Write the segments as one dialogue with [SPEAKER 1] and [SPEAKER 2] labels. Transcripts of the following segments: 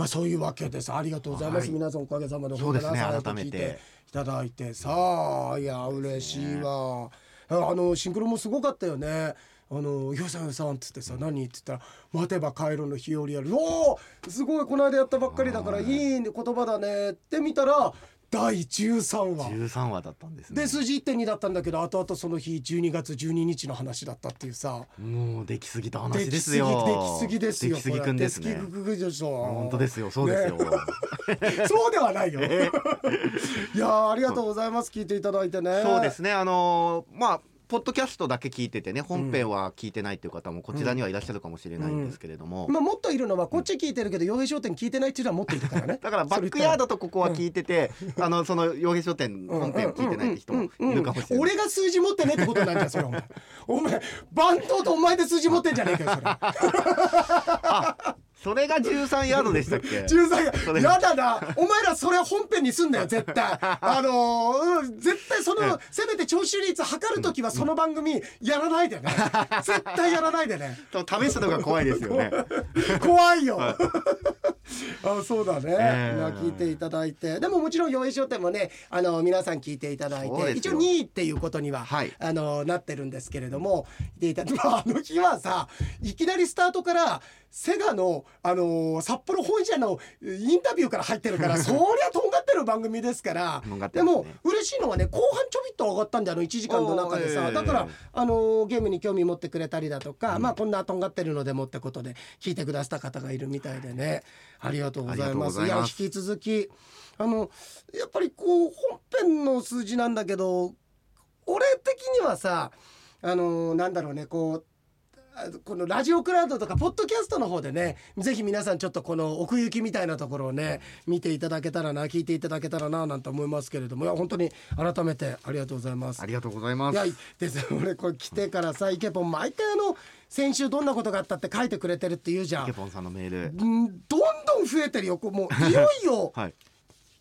[SPEAKER 1] まあそういうわけです。ありがとうございます、
[SPEAKER 2] はい。
[SPEAKER 1] 皆さんおかげさまで本当に朝
[SPEAKER 2] 改めて。
[SPEAKER 1] 聞いただいて。さあいや嬉しいわ、あのシンクロもすごかったよね。あの「よさんよさん」っつってさ「何?」って言ったら「待てば帰るの日和やる」「おおすごいこの間やったばっかりだからい。い言葉だね」って見たら第13話。
[SPEAKER 2] 13話だったんですね。
[SPEAKER 1] で数字1.2だったんだけど後々その日12月12日の話だったっていうさ。
[SPEAKER 2] もうできすぎた話
[SPEAKER 1] で
[SPEAKER 2] すすよ
[SPEAKER 1] できすぎですよ
[SPEAKER 2] できすぎくんですね。本当ですよ。そうですよ、
[SPEAKER 1] ね。そうではないよ。いやーありがとうございます。聞いていただいてね。
[SPEAKER 2] そうですね。あのーまあポッドキャストだけ聞いててね本編は聞いてないっていう方もこちらにはいらっしゃるかもしれないんですけれども、
[SPEAKER 1] まあもっといるのはこっち聞いてるけど洋平商店聞いてないっていうのはもっといるからね。
[SPEAKER 2] だからバックヤードとここは聞いてて、あのその洋平書店本編を聞いてないって人もいるかもしれない。
[SPEAKER 1] 俺が数字持ってねってことなん。だよそれお前。お前番頭とお前で数字持ってん。じゃねえかよそれ。
[SPEAKER 2] それが13ヤードでしたっけ？
[SPEAKER 1] 13
[SPEAKER 2] それ。
[SPEAKER 1] やだな。お前らそれ本編にすんなよ 絶対。あのーうん絶対そのせめて聴取率測るときはその番組やらないでね。絶対やらないでね。
[SPEAKER 2] 試すのが怖いですよね。
[SPEAKER 1] 怖いよ。あそうだね、
[SPEAKER 2] ええ
[SPEAKER 1] まあ聞いていただいて。でももちろん洋平商店もねあの皆さん聞いていただいて一応2位っていうことには、
[SPEAKER 2] はい。
[SPEAKER 1] あのなってるんですけれどもでいたまあ、あの日はさいきなりスタートからセガの、あの札幌本社のインタビューから入ってるから そりゃとんがってる番組ですから。
[SPEAKER 2] ね。
[SPEAKER 1] でも嬉しいのはね後半ちょびっと上がったんだよあの1時間の中でさ、
[SPEAKER 2] ええ
[SPEAKER 1] だからあのゲームに興味持ってくれたりだとか、まあこんなとんがってるのでもってことで聞いてくださった方がいるみたいでね。ありがとうございます。
[SPEAKER 2] い
[SPEAKER 1] や引き続きあのやっぱりこう本編の数字なんだけど俺的にはさあのなんだろうねこうあこのラジオクラウドとかポッドキャストの方でねぜひ皆さんちょっとこの奥行きみたいなところをね見ていただけたらな聞いていただけたらななんて思いますけれどもいや本当に改めてありがとうございます
[SPEAKER 2] あ。りがとうございます。
[SPEAKER 1] いやです俺これ来てからさイケポン毎回あの先週どんなことがあったって書いてくれてるって言うじゃん
[SPEAKER 2] ケ。ポンさんのメール。
[SPEAKER 1] うんどんどん増えてるよもういよいよ
[SPEAKER 2] はい。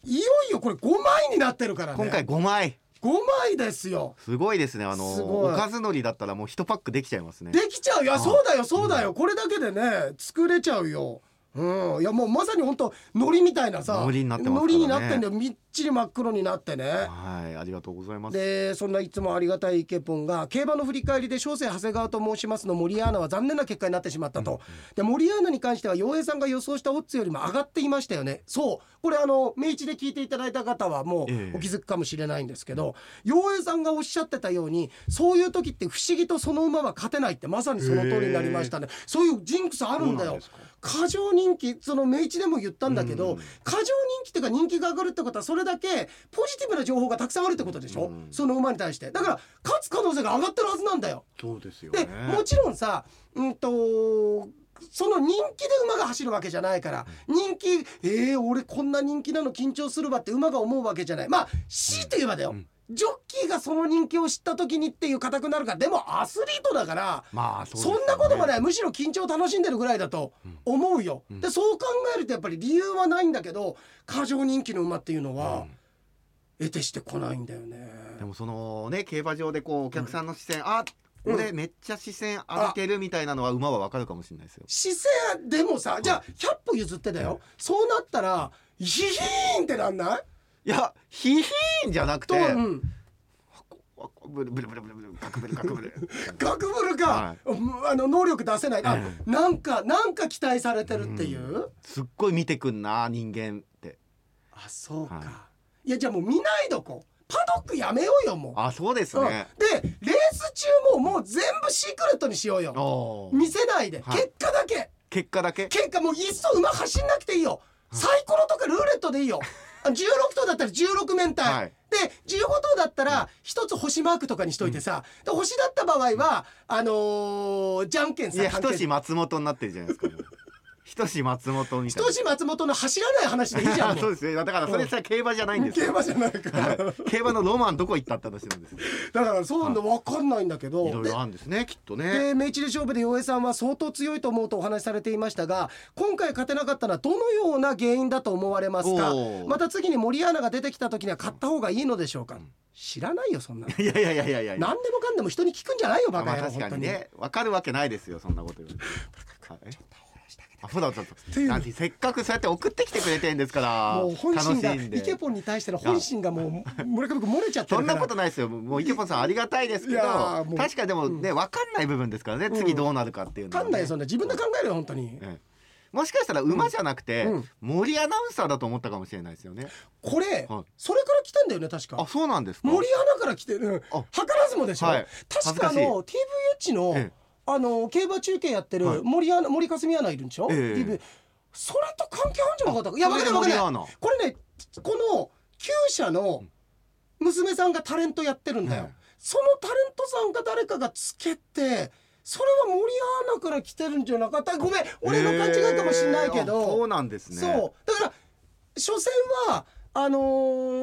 [SPEAKER 1] いよいよこれ5枚になってるからね
[SPEAKER 2] 今回5枚。
[SPEAKER 1] 5枚ですよ。
[SPEAKER 2] すごいですね。あのおかず海苔だったらもう一パックできちゃいますね。
[SPEAKER 1] できちゃう。いやそうだよそうだよ、これだけでね作れちゃうようん。いやもうまさに本当海苔みたいなさ
[SPEAKER 2] 海苔になってますからね。
[SPEAKER 1] になってんだよ。みっちり真っ黒になってね。
[SPEAKER 2] はい、ありがとうございます。
[SPEAKER 1] でそんないつもありがたいイケポンが競馬の振り返りで小生長谷川と申しますの森アーナは残念な結果になってしまったと、で森アーナに関しては洋平さんが予想したオッズよりも上がっていましたよね。そう。これあの明治で聞いていただいた方はも
[SPEAKER 2] ええ。
[SPEAKER 1] うお気づくかもしれないんですけど洋平さんがおっしゃってたようにそういう時って不思議とその馬は勝てないってまさにその通りになりましたね。そういうジンクスあるんだよ。
[SPEAKER 2] そうなんですか
[SPEAKER 1] 過剰人気その明治でも言ったんだけど、過剰人気っていうか人気が上がるってことはそれだけポジティブな情報がたくさんあるってことでしょ、
[SPEAKER 2] うん。
[SPEAKER 1] その馬に対して。だから勝つ可能性が上がってるはずなんだよ。
[SPEAKER 2] そうですよ
[SPEAKER 1] で
[SPEAKER 2] ね。
[SPEAKER 1] もちろんさうんとその人気で馬が走るわけじゃないから人気えー、俺こんな人気なの緊張するわって馬が思うわけじゃない。まあ強いて言えばだよ、
[SPEAKER 2] うん
[SPEAKER 1] ジョッキーがその人気を知った時にっていう硬くなるからでもアスリートだから
[SPEAKER 2] まあそうです
[SPEAKER 1] そんなこともない。むしろ緊張を楽しんでるぐらいだと思うよ、
[SPEAKER 2] ん。
[SPEAKER 1] でそう考えるとやっぱり理由はないんだけど過剰人気の馬っていうのは得てしてこないんだよね。
[SPEAKER 2] でもそのね競馬場でこうお客さんの視線、あ俺めっちゃ視線浴びてるみたいなのは馬はわかるかもしれないですよ。
[SPEAKER 1] 姿勢でもさじゃあ100歩譲ってだよ、そうなったらヒヒーンってなんない？
[SPEAKER 2] いやヒヒーンじゃなく
[SPEAKER 1] と、
[SPEAKER 2] て、
[SPEAKER 1] うん、
[SPEAKER 2] ブルブルブルブルブルガクブルガクブル。
[SPEAKER 1] ガクブル か、あの能力出せない。あ、
[SPEAKER 2] え
[SPEAKER 1] なんかなんか期待されてるっていう、
[SPEAKER 2] すっごい見てくんな人間って。
[SPEAKER 1] あそうか、、
[SPEAKER 2] はい。
[SPEAKER 1] やじゃあもう見ないどこ。パドックやめようよもう。
[SPEAKER 2] あそうです
[SPEAKER 1] うん、で
[SPEAKER 2] ね。
[SPEAKER 1] レース中ももう全部シークレットにしようよ。
[SPEAKER 2] おー。
[SPEAKER 1] 見せないで、
[SPEAKER 2] はい。
[SPEAKER 1] 結果だけ。
[SPEAKER 2] 結果だけ？
[SPEAKER 1] 結果もういっそ馬走んなくていいよ。サイコロとかルーレットでいいよ。あ16頭だったら16面体、
[SPEAKER 2] はい。
[SPEAKER 1] で15頭だったら一つ星マークとかにしといてさ、で星だった場合はあのーじゃんけん
[SPEAKER 2] いや
[SPEAKER 1] さ関係
[SPEAKER 2] ひとし松本になってるじゃないですか。もうひとし松本みたいな。
[SPEAKER 1] ひとし松本の走らない話でいいじゃん。も
[SPEAKER 2] そううですね。だからそれさ競馬じゃないんですよ。
[SPEAKER 1] 競馬じゃないから、
[SPEAKER 2] はい。競馬のロマンどこ行ったって話なんですよ。
[SPEAKER 1] だからそういうの分かんないんだけど、
[SPEAKER 2] い。ろい
[SPEAKER 1] で
[SPEAKER 2] ろあるんですねきっとね。
[SPEAKER 1] で明治で勝負で洋江さんは相当強いと思うとお話しされていましたが今回勝てなかったのはどのような原因だと思われますか？また次に森アナが出てきた時には買った方がいいのでしょうか、知らないよそんなの。
[SPEAKER 2] いやいやいやいやいや。
[SPEAKER 1] 何でもかんでも人に聞くんじゃないよバカ野郎
[SPEAKER 2] まあ確かにね。わかるわけないですよそんなこと言われて。そうだそうせっかくそうやって送ってきてくれてんですから
[SPEAKER 1] もう本心がイケポンに対しての本心がもう村上君漏れちゃって
[SPEAKER 2] そん
[SPEAKER 1] るから
[SPEAKER 2] なことないですよもう池本さんありがたいですけ
[SPEAKER 1] い
[SPEAKER 2] ど確かにでもね分かんない部分ですからね次どうなるかっていうのはね
[SPEAKER 1] 分かんないよそんな自分で考えるよ本当に
[SPEAKER 2] ええもしかしたら馬じゃなくて、
[SPEAKER 1] うん
[SPEAKER 2] 森アナウンサーだと思ったかもしれないですよね
[SPEAKER 1] これ
[SPEAKER 2] はい
[SPEAKER 1] それから来たんだよね確か
[SPEAKER 2] あそうなんですか
[SPEAKER 1] 森アナから来てる、うん、図
[SPEAKER 2] あ
[SPEAKER 1] らずもでしょ、
[SPEAKER 2] はい
[SPEAKER 1] 確かあの TVH の、
[SPEAKER 2] ええ
[SPEAKER 1] あの競馬中継やって
[SPEAKER 2] はい。
[SPEAKER 1] る森アナ森かすみアナいるんでしょ、
[SPEAKER 2] ええ。
[SPEAKER 1] TV それと関係あるんじゃなかった？かいや分かんない分かんない
[SPEAKER 2] 森アナ。
[SPEAKER 1] これねこの厩舎の娘さんがタレントやってるんだよ、
[SPEAKER 2] はい
[SPEAKER 1] そのタレントさんか誰かがつけてそれは森アナから来てるんじゃなかった？ごめん俺の勘違いかもしれないけど、
[SPEAKER 2] えーあそうなんですね。
[SPEAKER 1] そう。だから所詮はあの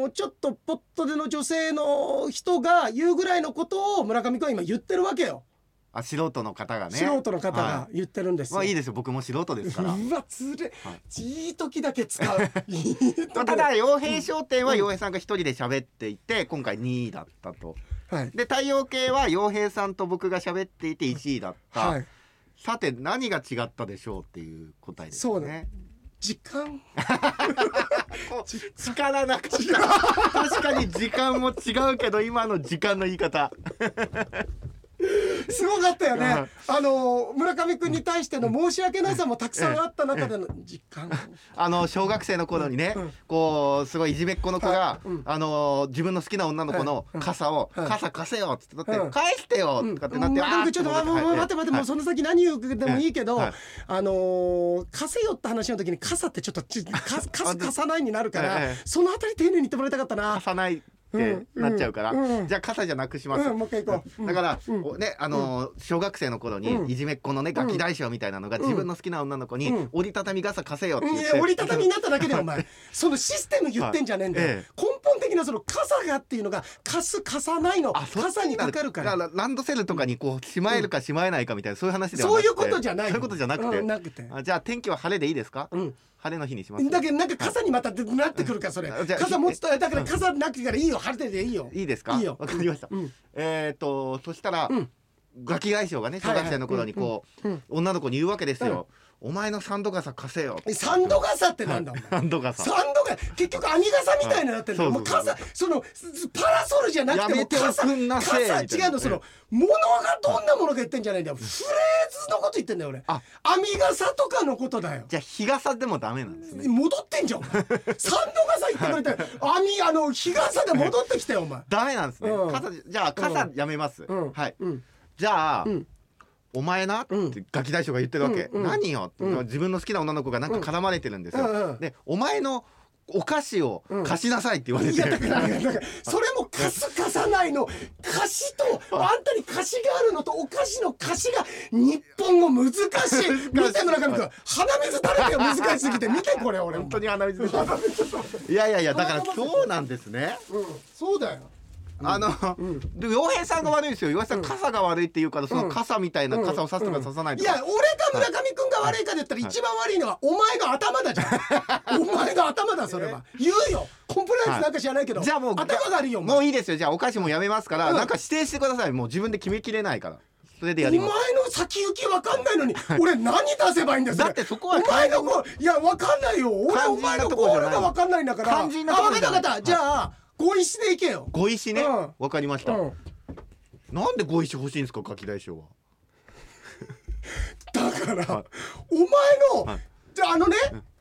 [SPEAKER 1] ーちょっとポットでの女性の人が言うぐらいのことを村上君は今言ってるわけよ、
[SPEAKER 2] あ素人の方がね。
[SPEAKER 1] 素人の方
[SPEAKER 2] は
[SPEAKER 1] が言ってるんですよ。
[SPEAKER 2] まあいいですよ僕も素人ですから。
[SPEAKER 1] うわつれ、
[SPEAKER 2] はい。
[SPEAKER 1] いい時だけ使う。
[SPEAKER 2] た だ洋平商店は洋平さんが一人で喋っていて今回2位だったと。
[SPEAKER 1] はい。
[SPEAKER 2] で太陽系は洋平さんと僕が喋っていて1位だった、
[SPEAKER 1] はい。
[SPEAKER 2] さて何が違ったでしょうっていう答えです
[SPEAKER 1] そう
[SPEAKER 2] ね
[SPEAKER 1] 時間。
[SPEAKER 2] 力なかった。確かに時間も違うけど今の時間の言い方
[SPEAKER 1] すごかったよ
[SPEAKER 2] うん。
[SPEAKER 1] ね。あの村上君に対しての申し訳なさもたくさんあった中での時間。
[SPEAKER 2] あの小学生の頃にね、
[SPEAKER 1] うん。
[SPEAKER 2] こうすごいいじめっ子の子が、あの自分の好きな女の子の
[SPEAKER 1] はい。
[SPEAKER 2] 傘を、
[SPEAKER 1] はい。
[SPEAKER 2] 傘貸せよっつってだって、
[SPEAKER 1] うん。
[SPEAKER 2] 返してよ
[SPEAKER 1] うん。
[SPEAKER 2] とかってなって、
[SPEAKER 1] ちょっと、あもうもう待って待って、もうその先何言うでもい。いけど、
[SPEAKER 2] はい。
[SPEAKER 1] あのー貸せよって話の時に傘ってちょっと貸す貸さないになるから、
[SPEAKER 2] ええ。
[SPEAKER 1] そのあたり丁寧に言ってもらいたかったな。
[SPEAKER 2] 貸。さないってなっちゃうから、じゃあ傘じゃなくします、だから、ねあのー小学生の頃に、
[SPEAKER 1] うん。
[SPEAKER 2] いじめっ子のねガキ大将みたいなのが、自分の好きな女の子に、
[SPEAKER 1] うん。
[SPEAKER 2] 折りたたみ傘貸せよって
[SPEAKER 1] うん
[SPEAKER 2] 言って、
[SPEAKER 1] 折りたたみになっただけでお前。そのシステム言ってんじゃねえんだよ、根本的なその傘がっていうの。が貸す貸さないの。傘にかかるから。
[SPEAKER 2] だランドセルとかにこうしまえるかしまえないかみたいなそういう話ではなくて。
[SPEAKER 1] そういうことじゃない
[SPEAKER 2] そういうことじゃなくて、
[SPEAKER 1] うんなくて。
[SPEAKER 2] あじゃあ天気は晴れでいいですか、
[SPEAKER 1] うん
[SPEAKER 2] 晴れの日にします
[SPEAKER 1] だけどなんか傘にまたなってくるからそれ。傘持つとだから傘なくてからいいよ。晴れてていいよ。
[SPEAKER 2] いいですか？
[SPEAKER 1] いいよ。
[SPEAKER 2] わかりました、
[SPEAKER 1] うん。
[SPEAKER 2] えっ、とそしたら、
[SPEAKER 1] うん。
[SPEAKER 2] ガキ大将がね小学生の頃にこう、女の子に言うわけですよ、お前のサンド傘貸せよ。
[SPEAKER 1] えサンド傘ってなんだお前。
[SPEAKER 2] サンド傘。
[SPEAKER 1] サンドが結局網傘みたいになってるんだよ。
[SPEAKER 2] はい
[SPEAKER 1] もう傘そのすパラソルじゃなくても傘傘違うのその物がどんなものが言ってんじゃないんだよ。フレーズのこと言ってんだよ俺。
[SPEAKER 2] あ。
[SPEAKER 1] 網傘とかのことだよ。
[SPEAKER 2] じゃあ日傘でもダメなんですね。
[SPEAKER 1] 戻ってんじゃん。サンド傘言ってくれて網あの日傘で戻ってきたよお前。
[SPEAKER 2] ダメなんですね、
[SPEAKER 1] うん。
[SPEAKER 2] 傘じゃあ傘やめます、
[SPEAKER 1] うん。
[SPEAKER 2] はい。
[SPEAKER 1] うん。
[SPEAKER 2] じゃあ、
[SPEAKER 1] うん
[SPEAKER 2] お前なって
[SPEAKER 1] うん。
[SPEAKER 2] ガキ大将が言ってるわけ、
[SPEAKER 1] うんうん。
[SPEAKER 2] 何よ？って、
[SPEAKER 1] うん。
[SPEAKER 2] 自分の好きな女の子がなんか絡まれてるんですよ、
[SPEAKER 1] うんうん。
[SPEAKER 2] でお前のお菓子を
[SPEAKER 1] うん。
[SPEAKER 2] 貸しなさいって言われて、
[SPEAKER 1] いやだからだからそれも貸す貸さないの。貸しとあんたに貸しがあるのとお菓子の貸しが日本語難しい。見て村上君鼻水垂れてよ難しすぎて。見てこれ俺
[SPEAKER 2] 本当に鼻水 いやいやいやだからそうなんですね。
[SPEAKER 1] うん。そうだよ
[SPEAKER 2] あの、で洋平さんが悪いですよ。洋平さん傘が悪いって言うからその傘みたいな傘を差すとか差さないとか、
[SPEAKER 1] いや俺か村上君が悪いかで言ったら一番悪いのはお前の頭だじゃん。お前の頭だそれは。言うよ。コンプライアンスなんか知らないけど
[SPEAKER 2] じゃあもう
[SPEAKER 1] 頭が悪いよ
[SPEAKER 2] もういいですよ。じゃあお菓子もやめますから、
[SPEAKER 1] うん。
[SPEAKER 2] なんか指定してください。もう自分で決めきれないから。それでや
[SPEAKER 1] お前
[SPEAKER 2] ります。
[SPEAKER 1] の先行きわかんないのに俺何出せばいいんだよれ。
[SPEAKER 2] だってそこは
[SPEAKER 1] お前のこういやわかんないよ。俺お前のゴールがわかんないんだから。あ分かった分かった。じゃあご一緒でいけよ。
[SPEAKER 2] ご石ね？
[SPEAKER 1] うん。
[SPEAKER 2] わ、かりました、
[SPEAKER 1] うん。
[SPEAKER 2] なんでご石欲しいんですか？ガキ大将は。
[SPEAKER 1] だから、
[SPEAKER 2] はい。
[SPEAKER 1] お前の、
[SPEAKER 2] はい。
[SPEAKER 1] じゃああのね、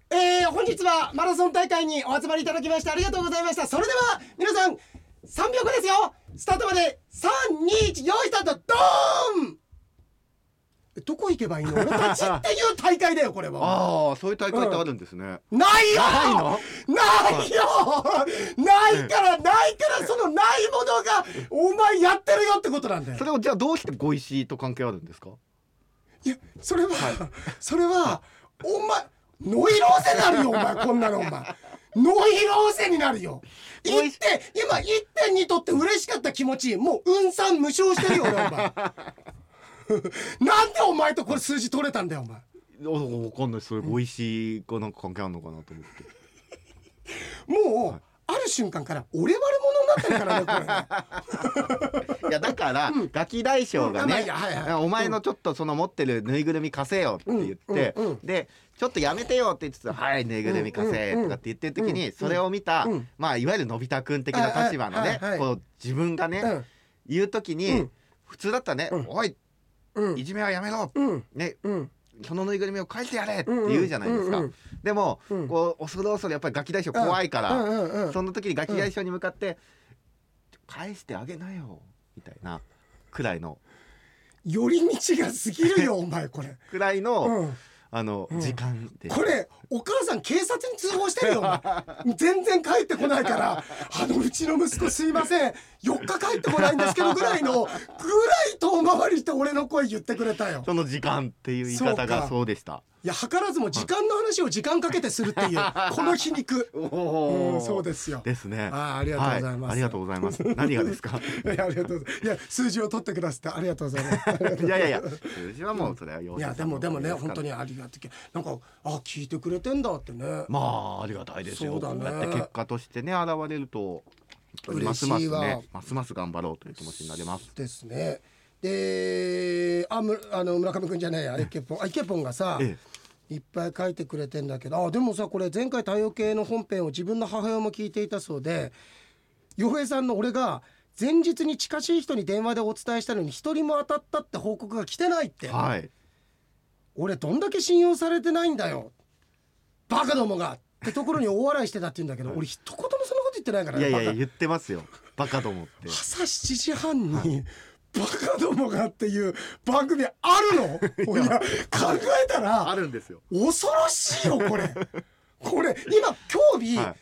[SPEAKER 1] えー本日はマラソン大会にお集まりいただきましてありがとうございました。それでは皆さん3秒後ですよ。スタートまで321用意スタート。ドーンえどこ行けばいいの？俺たちっていう大会だよこれは。
[SPEAKER 2] ああそういう大会ってあるんですね、
[SPEAKER 1] ないよ！
[SPEAKER 2] ないの？
[SPEAKER 1] ないよ！ないからないからそのないものがお前やってるよってことなんだよ。
[SPEAKER 2] それをじゃあどうしてご石と関係あるんですか？
[SPEAKER 1] いやそれは、それはお前ノイローゼになるよお前こんなのお前。ノイローゼになるよ。
[SPEAKER 2] おい
[SPEAKER 1] 1点今1点にとって嬉しかった気持ちもう運算無償してるよ俺お前 なんでお前とこれ数字取れたんだよお前。
[SPEAKER 2] おわかんない。それご石がなんか関係あるのかなと思って。
[SPEAKER 1] もう、ある瞬間から俺悪者にななってるからねこれ
[SPEAKER 2] いやだから、ガキ大将がね
[SPEAKER 1] いやはいはい。
[SPEAKER 2] お前のちょっとその持ってるぬいぐるみ貸せよって言って、
[SPEAKER 1] うんうんうん。
[SPEAKER 2] でちょっとやめてよって言ってたらはいぬいぐるみ貸せ
[SPEAKER 1] うんうん
[SPEAKER 2] とかって言ってる時に、それを見た、
[SPEAKER 1] うん。
[SPEAKER 2] まあいわゆるのび太くん的な立場のね、
[SPEAKER 1] はいはいはい。
[SPEAKER 2] こう自分がね、
[SPEAKER 1] うん。
[SPEAKER 2] 言う時に、
[SPEAKER 1] うん。
[SPEAKER 2] 普通だったらね、
[SPEAKER 1] うん。
[SPEAKER 2] おい
[SPEAKER 1] うん
[SPEAKER 2] いじめはやめろ、
[SPEAKER 1] うん。
[SPEAKER 2] ね。
[SPEAKER 1] うん。
[SPEAKER 2] そのぬいぐるみを返してやれって言うじゃないですか、でも、
[SPEAKER 1] うん。
[SPEAKER 2] こう恐る恐るやっぱりガキ大将怖いから、
[SPEAKER 1] うん。うん。うん。
[SPEAKER 2] その時にガキ大将に向かって、返してあげなよみたいなくらいの。
[SPEAKER 1] 寄り道が過ぎるよお前これ、
[SPEAKER 2] くらいの、
[SPEAKER 1] うん、
[SPEAKER 2] あの、
[SPEAKER 1] うん。
[SPEAKER 2] 時間で
[SPEAKER 1] これお母さん警察に通報してるよ全然帰ってこないから。あのうちの息子すいません。4日帰ってこないんですけどぐらいのぐらい遠回りして俺の声言ってくれたよ。
[SPEAKER 2] その時間っていう言い方がそうでした。
[SPEAKER 1] いや図らずも時間の話を時間かけてするっていう この皮肉。
[SPEAKER 2] お
[SPEAKER 1] うんそうですよ。
[SPEAKER 2] ですね。
[SPEAKER 1] あーありがとうございます。
[SPEAKER 2] はありがとうございます。何がですか？
[SPEAKER 1] いやありがとうございます。いや数字を取ってくださってありがとうございます。
[SPEAKER 2] いやいやいや、数字はもうそれは用
[SPEAKER 1] いやでもでもね本当にありがたい。なんかあ聞いてくれてんだってね
[SPEAKER 2] まあありがたいですよ。
[SPEAKER 1] そうだね
[SPEAKER 2] こうやって結果としてね現れると。ますますね、ますます頑張ろうという気持ちになります。
[SPEAKER 1] ですねであむあの村上くんじゃないやイケポンあイケポンがさ、
[SPEAKER 2] え
[SPEAKER 1] いっぱい書いてくれてんだけどあでもさこれ前回太陽系の本編を自分の母親も聞いていたそうで洋平さんの俺が前日に近しい人に電話でお伝えしたのに一人も当たったって報告が来てないって、
[SPEAKER 2] はい。
[SPEAKER 1] 俺どんだけ信用されてないんだよバカどもがってところに大笑いしてたって言うんだけど俺一言もそんなこと言ってないからねバカ
[SPEAKER 2] いやいや言ってますよ。バカと思って。
[SPEAKER 1] 朝7時半に、バカどもがっていう番組あるの？いや考えたら
[SPEAKER 2] あるんですよ。
[SPEAKER 1] 恐ろしいよこれ これ今今日日、
[SPEAKER 2] は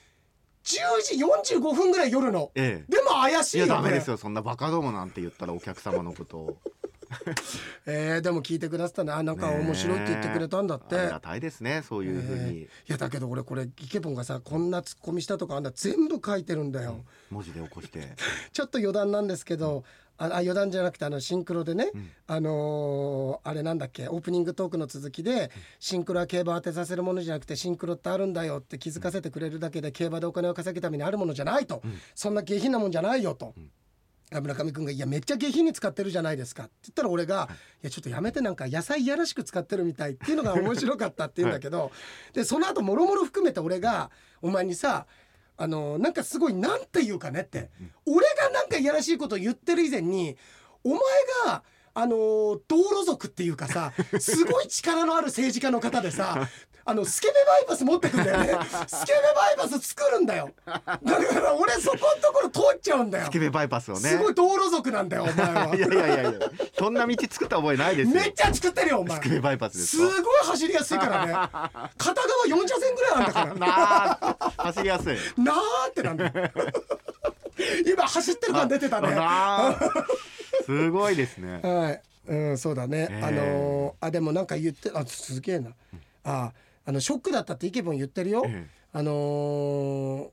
[SPEAKER 1] 10時45分ぐらい夜の
[SPEAKER 2] ええ。
[SPEAKER 1] でも怪し
[SPEAKER 2] いや
[SPEAKER 1] いよこれ
[SPEAKER 2] ダメですよ。そんなバカどもなんて言ったらお客様のことを。
[SPEAKER 1] えーでも聞いてくださったね。あなんか面白いって言ってくれたんだって、
[SPEAKER 2] ありがたいですね。そういうふう
[SPEAKER 1] えー。
[SPEAKER 2] に
[SPEAKER 1] いやだけど俺これイケポンがさこんなツッコミしたとかあんな全部書いてるんだよ、
[SPEAKER 2] 文字で起こして。
[SPEAKER 1] ちょっと余談なんですけど、ああ余談じゃなくてあのシンクロでね、あのーあれなんだっけオープニングトークの続きで、シンクロは競馬を当てさせるものじゃなくてシンクロってあるんだよって気づかせてくれるだけで競馬でお金を稼ぐためにあるものじゃないと、そんな下品なもんじゃないよと。村上君が「いやめっちゃ下品に使ってるじゃないですか」って言ったら俺が「い。やちょっとやめてなんか野菜いやらしく使ってるみたい」っていうのが 面白かったって言うんだけど、でその後もろもろ含めて俺がお前にさあのなんかすごいなんていうかねって、俺がなんかいやらしいことを言ってる以前にお前があの道路族っていうかさ すごい力のある政治家の方でさあのスケベバイパス持ってくんだよね スケベバイパス作るんだよだから俺そこのところ通っちゃうんだよ
[SPEAKER 2] スケベバイパスをね。
[SPEAKER 1] すごい道路族なんだよお前はい
[SPEAKER 2] やいやいやいや。そんな道作った覚えないですよ。
[SPEAKER 1] めっちゃ作ってるよお前
[SPEAKER 2] スケベバイパスです
[SPEAKER 1] す
[SPEAKER 2] か。
[SPEAKER 1] ごい走りやすいからね 片側4車線ぐらいあるんだから
[SPEAKER 2] なあ走りやすい。
[SPEAKER 1] なーってなんだよ今走ってる感出てたね
[SPEAKER 2] すごいですね。
[SPEAKER 1] はい、うん、そうだね。
[SPEAKER 2] ええ
[SPEAKER 1] あのーあ、でもなんか言って、あ、すげえな。あ、あのショックだったってイケボン言ってるよ。
[SPEAKER 2] ええ。
[SPEAKER 1] あのー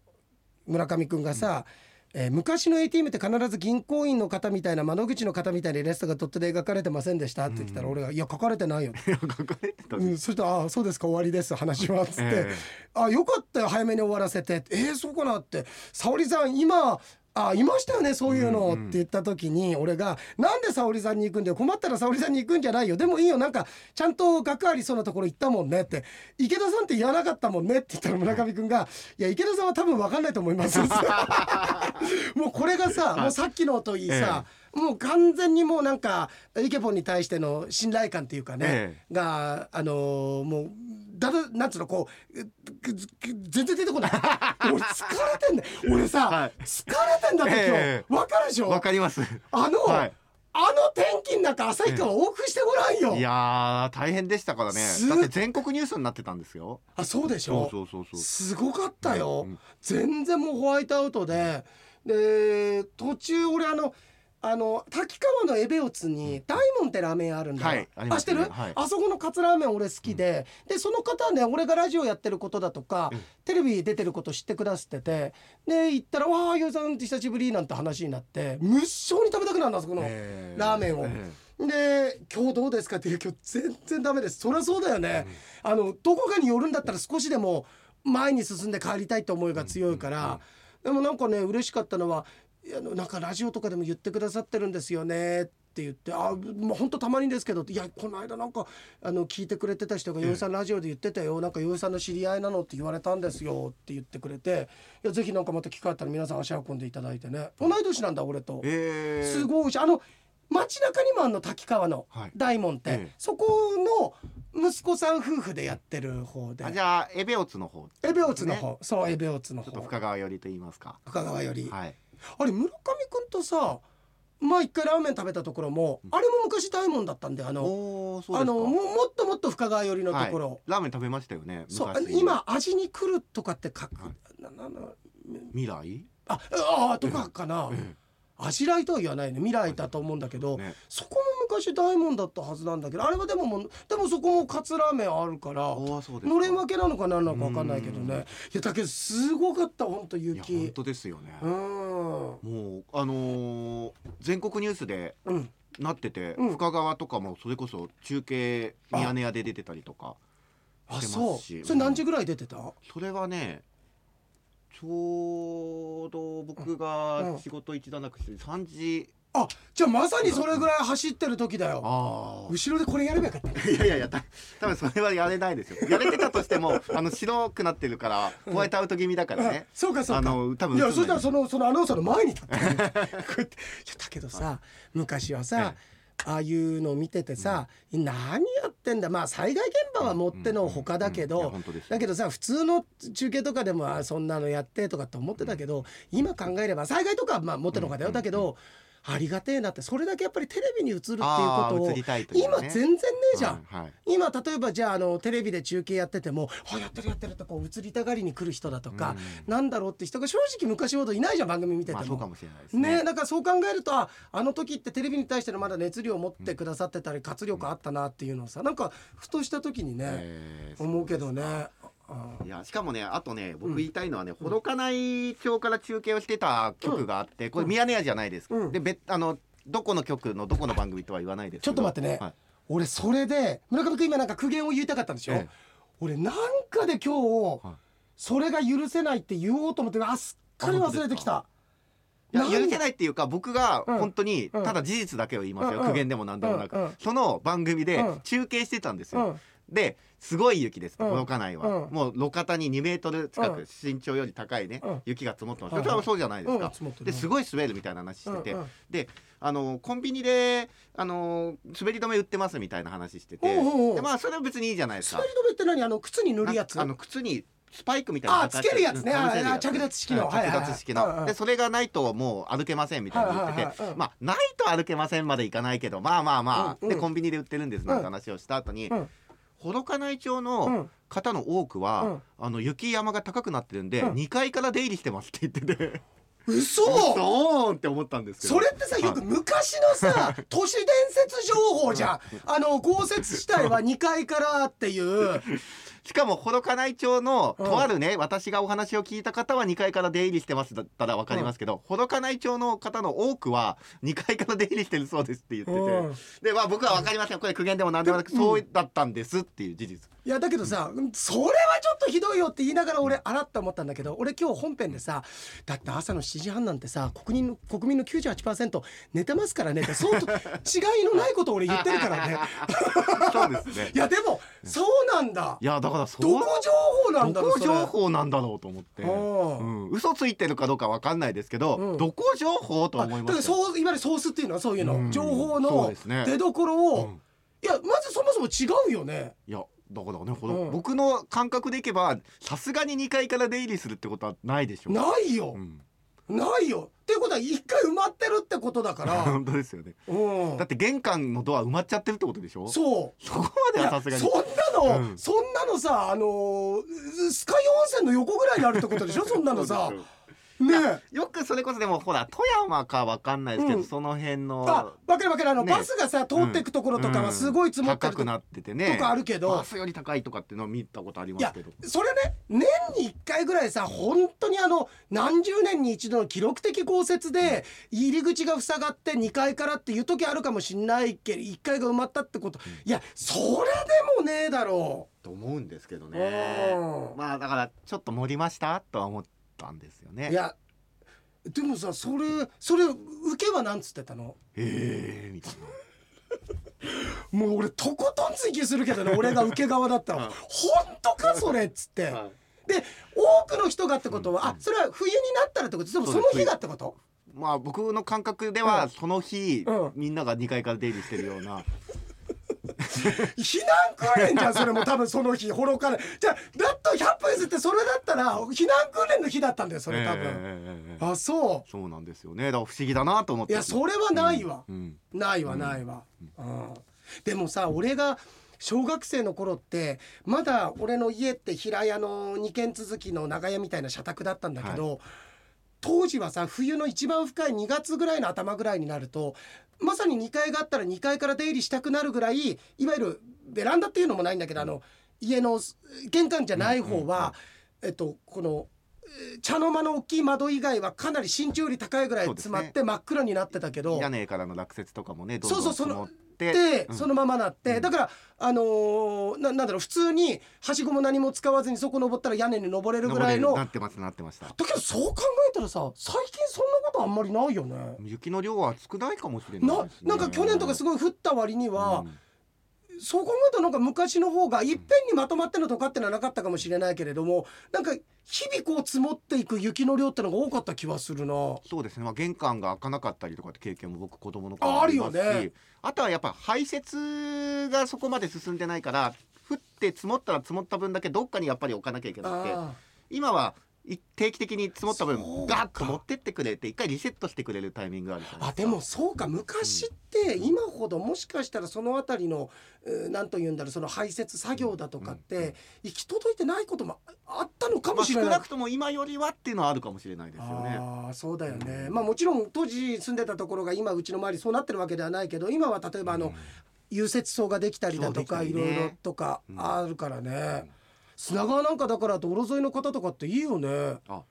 [SPEAKER 1] 村上くんがさ。えー昔の ATM って必ず銀行員の方みたいな窓口の方みたいなイラストがドットで描かれてませんでしたって言ったら俺が「いや書かれてないよ」
[SPEAKER 2] いやここで
[SPEAKER 1] うん、そしたら「ああそうですか終わりです話は」っつって「
[SPEAKER 2] ええ。
[SPEAKER 1] あよかったよ早めに終わらせて」えー、そうかなって「沙織さん今あいましたよねそういうの」って言った時に俺が「なんで沙織さんに行くんだよ困ったら沙織さんに行くんじゃないよ。でもいいよなんかちゃんと学ありそうなところ行ったもんね」って「池田さんって言わなかったもんね」って言ったら村上君が「いや池田さんは多分分かんないと思います」もうこれがさもうさっきのといいさ、もう完全にもうなんかイケポンに対しての信頼感っていうかね、
[SPEAKER 2] え
[SPEAKER 1] があのーもうだだなんつうのこう全然出てこない。俺疲れてんだよ。俺さ、
[SPEAKER 2] はい。
[SPEAKER 1] 疲れてんだって今日、
[SPEAKER 2] え
[SPEAKER 1] わかるでしょ？
[SPEAKER 2] わかります。
[SPEAKER 1] あの、
[SPEAKER 2] はい。
[SPEAKER 1] あの天気の中旭川往復してごらんよ、
[SPEAKER 2] いやー大変でしたからね。
[SPEAKER 1] す
[SPEAKER 2] だって全国ニュースになってたんですよ
[SPEAKER 1] あそうでしょ？
[SPEAKER 2] そうそうそう
[SPEAKER 1] すごかったよ、
[SPEAKER 2] うん。
[SPEAKER 1] 全然もうホワイトアウトで。で途中俺あのあの滝川のエベオツに大門ってラーメン屋あるんだよ、
[SPEAKER 2] はいあります
[SPEAKER 1] 知ってる、
[SPEAKER 2] ねはい。
[SPEAKER 1] あそこのカツラーメン俺好きで、でその方はね俺がラジオやってることだとか、
[SPEAKER 2] うん。
[SPEAKER 1] テレビ出てること知ってくださっててで行ったら「わあゆうさん久しぶり」なんて話になって無性に食べたくなるんだあそこの。
[SPEAKER 2] え
[SPEAKER 1] ラーメンを。
[SPEAKER 2] え
[SPEAKER 1] で今日どうですかっていう今日全然ダメです。そりゃそうだよね、あのどこかに寄るんだったら少しでも前に進んで帰りたいって思いが強いから、でもなんかね嬉しかったのはあのなんかラジオとかでも言ってくださってるんですよねって言って「あもう本当たまにですけど」いやこの間なんかあの聞いてくれてた人が「洋、え、さんラジオで言ってたよなんか洋さんの知り合いなのって言われたんですよ」って言ってくれて「いやぜひなんかまた機会あったら皆さん足運んでいただいてね。同い年なんだ俺と、
[SPEAKER 2] えー、
[SPEAKER 1] すごいしあの街中にもあんの滝川の大門って、
[SPEAKER 2] はいええ。
[SPEAKER 1] そこの息子さん夫婦でやってる方で。
[SPEAKER 2] あじゃあエベオツの方
[SPEAKER 1] エベオツの方、そうエベオツの方。
[SPEAKER 2] ちょっと深川寄りと言いますか。
[SPEAKER 1] 深川より、
[SPEAKER 2] はい
[SPEAKER 1] あれ村上くんとさまあ一回ラーメン食べたところも、あれも昔大門だったんであのあのももっともっと深川寄りのところ、
[SPEAKER 2] はい、ラーメン食べましたよね
[SPEAKER 1] そう今味に来るとかって書く、
[SPEAKER 2] は
[SPEAKER 1] ななな
[SPEAKER 2] 未来？
[SPEAKER 1] ああとかかな、
[SPEAKER 2] え
[SPEAKER 1] 味来とは言わないね。未来だと思うんだけど、
[SPEAKER 2] えね。
[SPEAKER 1] そこも昔大門だったはずなんだけどあれはでももうでもそこもカツラーメンあるからのれん分けなのか何なのか分かんないけどね。いやだけどすごかった本当
[SPEAKER 2] いや本
[SPEAKER 1] 雪
[SPEAKER 2] 当ですよね、
[SPEAKER 1] うん。
[SPEAKER 2] もうあのー全国ニュースで
[SPEAKER 1] うん。
[SPEAKER 2] なってて、
[SPEAKER 1] うん。
[SPEAKER 2] 深川とかもそれこそ中継ミヤネ屋で出てたりとか
[SPEAKER 1] あ
[SPEAKER 2] してますし。
[SPEAKER 1] それ何時ぐらい出てた？
[SPEAKER 2] それはねちょうど僕が仕事一段落して3時、
[SPEAKER 1] あじゃあまさにそれぐらい走ってる時だよ。
[SPEAKER 2] あ
[SPEAKER 1] 後ろでこれやればよかった。
[SPEAKER 2] いやいやいやた多分それはやれないですよ。やれてたとしても あの白くなってるからホワイトアウト気味だからね、
[SPEAKER 1] そうかそう
[SPEAKER 2] あ
[SPEAKER 1] か
[SPEAKER 2] の多分
[SPEAKER 1] いやそしたらそのそのアナウンサーの前に立ってこうやだけどさ 昔はさああいうの見ててさ、何やってんだ。まあ災害現場はもってのほかだけどだけどさ普通の中継とかでもあそんなのやってとかって思ってたけど今考えれば災害とかはまあもってのほかだよ。
[SPEAKER 2] うん。
[SPEAKER 1] だけどありがてえなってそれだけやっぱりテレビに映るっていうことを
[SPEAKER 2] ね
[SPEAKER 1] 今全然ねえじゃん。
[SPEAKER 2] はいはい
[SPEAKER 1] 今例えばじゃああのテレビで中継やってても「あやってるやってる」とこう映りたがりに来る人だとか、なんだろうって人が正直昔ほどいないじゃん番組見てても。
[SPEAKER 2] まあそうかもしれないですね
[SPEAKER 1] ねだからそう考えるとああの時ってテレビに対してのまだ熱量を持ってくださってたり活力あったなっていうのをさなんかふとした時にね、
[SPEAKER 2] えー
[SPEAKER 1] 思うけどね。あ
[SPEAKER 2] いやしかもねあとね僕言いたいのはね、ほどかない町から中継をしてた局があって、これミヤネ屋じゃないです。か、
[SPEAKER 1] うん。
[SPEAKER 2] で別あのどこの局のどこの番組とは言わないです。
[SPEAKER 1] ちょっと待ってね
[SPEAKER 2] はい。
[SPEAKER 1] 俺それで村上君今なんか苦言を言いたかったんでしょ、
[SPEAKER 2] ええ。
[SPEAKER 1] 俺なんかで今日、
[SPEAKER 2] はい。
[SPEAKER 1] それが許せないって言おうと思ってあすっかり忘れてきた。
[SPEAKER 2] いや許せないっていうか僕が
[SPEAKER 1] うん。
[SPEAKER 2] 本当に
[SPEAKER 1] うん。
[SPEAKER 2] ただ事実だけを言いますよ、
[SPEAKER 1] うん
[SPEAKER 2] 苦言でも何でもなく、
[SPEAKER 1] うんうん。
[SPEAKER 2] その番組で
[SPEAKER 1] うん。
[SPEAKER 2] 中継してたんですよ、
[SPEAKER 1] うん
[SPEAKER 2] ですごい雪です
[SPEAKER 1] うん。
[SPEAKER 2] 届かないは、
[SPEAKER 1] うん。
[SPEAKER 2] もう路肩に2メートル近く
[SPEAKER 1] うん。
[SPEAKER 2] 身長より高いね、
[SPEAKER 1] うん。
[SPEAKER 2] 雪が積もってます、
[SPEAKER 1] うん。
[SPEAKER 2] それはそうじゃないですか、ですごい滑るみたいな話してて、であのコンビニであの滑り止め売ってますみたいな話してて、でまあそれは別にいいじゃないですか。
[SPEAKER 1] 滑り止めって何？あの靴に塗るやつ。
[SPEAKER 2] あの靴にスパイクみたいなの
[SPEAKER 1] あつけるやつね。着脱式の。
[SPEAKER 2] 着脱式の、でそれがないともう歩けませんみたいなの言ってて、まあないと歩けませんまでいかないけどまあまあまあ、でコンビニで売ってるんですなんて話をした後に、
[SPEAKER 1] うん
[SPEAKER 2] 幌加内町
[SPEAKER 1] う
[SPEAKER 2] の
[SPEAKER 1] ん。
[SPEAKER 2] 方の多くは、
[SPEAKER 1] うん。
[SPEAKER 2] あの雪山が高くなってるんで、
[SPEAKER 1] うん。
[SPEAKER 2] 2階から出入りしてますって言ってて。
[SPEAKER 1] 嘘！
[SPEAKER 2] そうって思ったんですけど。
[SPEAKER 1] それってさよく昔のさ 都市伝説情報じゃん。あの豪雪地帯は2階からっていう
[SPEAKER 2] しかも幌加内町の
[SPEAKER 1] うん。
[SPEAKER 2] とあるね、私がお話を聞いた方は2階から出入りしてますだったら分かりますけど、幌加内町の方の多くは2階から出入りしてるそうですって言ってて、
[SPEAKER 1] うん。
[SPEAKER 2] でまあ僕は分かりません。これ苦言でも何でもなく、そうだったんですっていう事実
[SPEAKER 1] いやだけどさそれはちょっとひどいよって言いながら俺あらって思ったんだけど俺今日本編でさだって朝の7時半なんてさ国民の国民の98%寝てますからねってそうと 違いのないことを俺言ってるからね。
[SPEAKER 2] そうですね。
[SPEAKER 1] いやでもそうなんだ。
[SPEAKER 2] いやだからそう
[SPEAKER 1] どこ情報なんだろう
[SPEAKER 2] どこ情報なんだろうと思って、
[SPEAKER 1] うん
[SPEAKER 2] うん、嘘ついてるかどうか分かんないですけど、
[SPEAKER 1] うん。
[SPEAKER 2] どこ情報と思いますよ。
[SPEAKER 1] そういわゆるソースっていうのはそういうの、
[SPEAKER 2] うん。
[SPEAKER 1] 情報の出どころを、
[SPEAKER 2] うん。
[SPEAKER 1] いやまずそもそも違うよね。
[SPEAKER 2] いやだからね、
[SPEAKER 1] うん。
[SPEAKER 2] 僕の感覚でいけばさすがに2階から出入りするってことはないでしょう。
[SPEAKER 1] ないよ。
[SPEAKER 2] う、ん、
[SPEAKER 1] ないよ。っていうことは一回埋まってるってことだから。
[SPEAKER 2] 本当ですよね。
[SPEAKER 1] うん。
[SPEAKER 2] だって玄関のドア埋まっちゃってるってことでしょ？
[SPEAKER 1] そう。
[SPEAKER 2] そこまではさすがに。
[SPEAKER 1] そん。なの、
[SPEAKER 2] うん。
[SPEAKER 1] そんなのさあのースカイ温泉の横ぐらいにあるってことでしょ？そんなのさね
[SPEAKER 2] よくそれこそでもほら富山かわかんないですけど、
[SPEAKER 1] うん。
[SPEAKER 2] その辺の
[SPEAKER 1] あわかるわかる。あの、
[SPEAKER 2] ね
[SPEAKER 1] バスがさ通っていくところとかはすごい積もってると
[SPEAKER 2] 高くなっててね。
[SPEAKER 1] とかあるけど。
[SPEAKER 2] バスより高いとかっていうのを見たことありますけど。
[SPEAKER 1] それね年に1回ぐらいさ本当にあの何十年に一度の記録的豪雪で入り口が塞がって2階からっていう時あるかもしんないけど1階が埋まったってこと、いやそれでもねえだろ
[SPEAKER 2] と思うんですけど
[SPEAKER 1] う、
[SPEAKER 2] ね。
[SPEAKER 1] うん。
[SPEAKER 2] まあだからちょっと盛りました？とは思ったんですよね。
[SPEAKER 1] いやでもさそれそれ受けはなんつってたの？
[SPEAKER 2] ええみたいな。
[SPEAKER 1] もう俺とことん追求するけどね俺が受け側だったら
[SPEAKER 2] はい
[SPEAKER 1] 本当かそれっつって。で多くの人がってことは、
[SPEAKER 2] うん。
[SPEAKER 1] あそれは冬になったらってこと？でもその日がってこと？
[SPEAKER 2] まあ僕の感覚ではその日、
[SPEAKER 1] うん。
[SPEAKER 2] みんなが2階から出入りしてるような
[SPEAKER 1] 避難訓練じゃんそれも多分その日幌からじゃあだっと100分譲ってそれだったら避難訓練の日だったんだよそれ多分、
[SPEAKER 2] ええええ。ええ
[SPEAKER 1] あそ
[SPEAKER 2] そうなんですよね。だから不思議だなと思って。
[SPEAKER 1] ういやそれはないわ、
[SPEAKER 2] うん。
[SPEAKER 1] ないわ
[SPEAKER 2] うん。
[SPEAKER 1] ないわ、うん。でもさ俺が小学生の頃ってまだ俺の家って平屋の2軒続きの長屋みたいな社宅だったんだけど、当時はさ冬の一番深い2月ぐらいの頭ぐらいになるとまさに2階があったら2階から出入りしたくなるぐらいいわゆるベランダっていうのもないんだけどあの家の玄関じゃない方は、えっとこのえー茶の間の大きい窓以外はかなり身長より高いぐらい詰まって真っ暗になってたけど、
[SPEAKER 2] 屋根からの落雪とかもねどんど
[SPEAKER 1] んそうその
[SPEAKER 2] 積もって
[SPEAKER 1] で、
[SPEAKER 2] うん。
[SPEAKER 1] そのままなって、
[SPEAKER 2] うん。
[SPEAKER 1] だからあのーななんだろう普通にはしごも何も使わずにそこ登ったら屋根に登れるぐらいの
[SPEAKER 2] なってますなってました。
[SPEAKER 1] けどそう考えたらさ最近そんなことあんまりないよね。
[SPEAKER 2] 雪の量は少ないかもしれないね。
[SPEAKER 1] なんか去年とかすごい降った割には、
[SPEAKER 2] うん
[SPEAKER 1] そう考えたらなんか昔の方がいっぺんにまとまってのとかってのはなかったかもしれないけれどもなんか日々こう積もっていく雪の量ってのが多かった気はするな。
[SPEAKER 2] そうですね、まあ、玄関が開かなかったりとかって経験も僕子供の頃
[SPEAKER 1] ああるよ
[SPEAKER 2] ますし
[SPEAKER 1] ね
[SPEAKER 2] あとはやっぱ排雪がそこまで進んでないから降って積もったら積もった分だけどっかにやっぱり置かなきゃいけなくて
[SPEAKER 1] あ
[SPEAKER 2] 今はい定期的に積もった分ガッと持ってってくれて一回リセットしてくれるタイミングがあるじゃない
[SPEAKER 1] あでもそうか昔って今ほどもしかしたらそのあたりのえーなんと言うんだろうその排泄作業だとかっ
[SPEAKER 2] うんうん
[SPEAKER 1] て行き届いてないこともあったのか
[SPEAKER 2] まあ、
[SPEAKER 1] もしれない。
[SPEAKER 2] 少なくとも今よりはっていうのはあるかもしれないですよね。
[SPEAKER 1] ああそうだよね、
[SPEAKER 2] うん。
[SPEAKER 1] まあもちろん当時住んでたところが今うちの周りそうなってるわけではないけど今は例えばあの、
[SPEAKER 2] うん。
[SPEAKER 1] 融雪層ができたりだとか、いろいろとか
[SPEAKER 2] うん。
[SPEAKER 1] あるからね、砂川なんかだから道路沿いの方とかっていいよね。
[SPEAKER 2] あ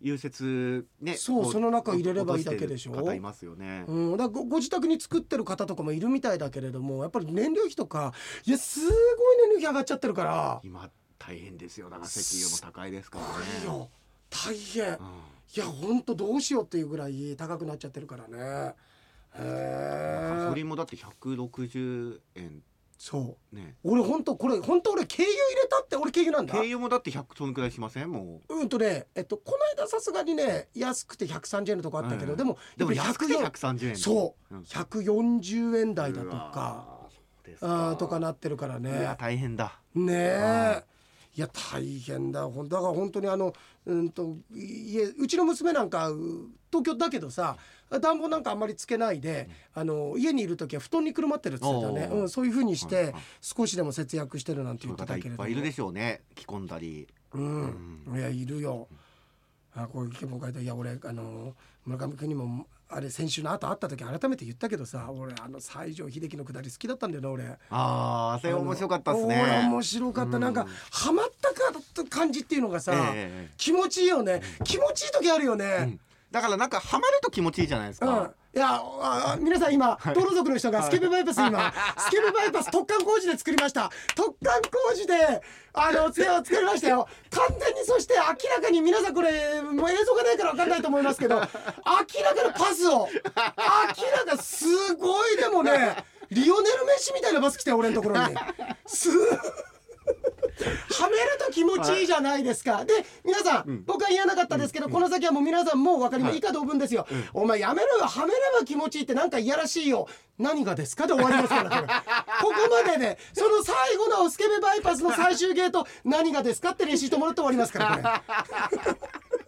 [SPEAKER 2] 融雪ねこ
[SPEAKER 1] そうその中入れればいいだけでしょ。
[SPEAKER 2] 方いますよね。
[SPEAKER 1] うん、だごご自宅に作ってる方とかもいるみたいだけれどもやっぱり燃料費とかいやすごい燃料費上がっちゃってるから。
[SPEAKER 2] 今大変ですよだから石油も高いですからね。
[SPEAKER 1] いいよ。大変。
[SPEAKER 2] うん。
[SPEAKER 1] いやほんとどうしようっていうぐらい高くなっちゃってるからね。へ
[SPEAKER 2] ガソ
[SPEAKER 1] え
[SPEAKER 2] リンもだって160円
[SPEAKER 1] そう。
[SPEAKER 2] ね。
[SPEAKER 1] 俺ほんとこれほんと俺軽油入れたって俺軽油なんだ。
[SPEAKER 2] 軽油もだって100そのくらいしません？も
[SPEAKER 1] う。んとねえっとこの間さすがにね安くて130円のとこあったけど、
[SPEAKER 2] うん。
[SPEAKER 1] でも
[SPEAKER 2] う。でも安くて
[SPEAKER 1] 140
[SPEAKER 2] 130円。
[SPEAKER 1] そう。
[SPEAKER 2] うん。
[SPEAKER 1] 140円台だとかあーとかなってるから
[SPEAKER 2] いや
[SPEAKER 1] ね
[SPEAKER 2] 大変だ。
[SPEAKER 1] ねえ。
[SPEAKER 2] はい
[SPEAKER 1] や大変だ。ほんだから本当にあのうんと家うちの娘なんかう東京だけどさ暖房なんかあんまりつけないで、あの家にいる時は布団にくるまってるって言ってたね、うん、そういう風にして少しでも節約してるなんて言ってたけれども
[SPEAKER 2] 方いるでしょうね着込んだり。
[SPEAKER 1] うん、いやいるよ。あこういう意見も書いていや俺あの村上君にもあれ先週の後会った時改めて言ったけどさ俺あの西城秀樹のくだり好きだったんだよな俺。
[SPEAKER 2] ああそれ面白かったです
[SPEAKER 1] 俺
[SPEAKER 2] ね。
[SPEAKER 1] 面白かった、
[SPEAKER 2] うん。
[SPEAKER 1] なんかハマったか感じっていうのがさ、
[SPEAKER 2] ええ
[SPEAKER 1] 気持ちいいよね。気持ちいい時あるよ
[SPEAKER 2] う
[SPEAKER 1] ね
[SPEAKER 2] ん。だからなんかハマると気持ちいいじゃないです
[SPEAKER 1] うん、
[SPEAKER 2] か。
[SPEAKER 1] いや皆さん今道路族の人がスケベバイパス今、スケベバイパス突貫工事で作りました。突貫工事であの 手を作りましたよ。完全にそして明らかに皆さんこれもう映像がないから分かんないと思いますけど明らかなパスを明らかすごいでもねリオネル・メッシみたいなバス来て俺のところに。すはめると気持ちいいじゃないですか。で皆さん、
[SPEAKER 2] うん。
[SPEAKER 1] 僕は言わなかったですけど、この先はもう皆さんもう分かります、
[SPEAKER 2] はい。
[SPEAKER 1] 以下同文ですよ、お前やめろよ。はめれば気持ちいいってなんかいやらしいよ。何がですかで終わりますから。ここまででその最後のスケベバイパスの最終ゲート何がですかってレシートもらって終わりますからこれ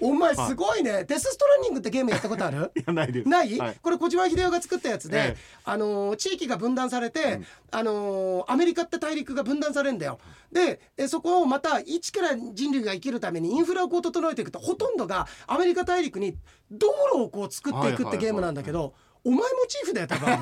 [SPEAKER 1] お前すごいね、デスストランディングってゲームやったことある？
[SPEAKER 2] いやないです。
[SPEAKER 1] ない、
[SPEAKER 2] はい。
[SPEAKER 1] これ小島秀夫が作ったやつで、
[SPEAKER 2] ええ。
[SPEAKER 1] あのー地域が分断されて、
[SPEAKER 2] うん。
[SPEAKER 1] あのーアメリカって大陸が分断されるんだよ。でえそこをまた一から人類が生きるためにインフラをこう整えていくとほとんどがアメリカ大陸に道路をこう作っていくってゲームなんだけど、お前モチーフだよ多分。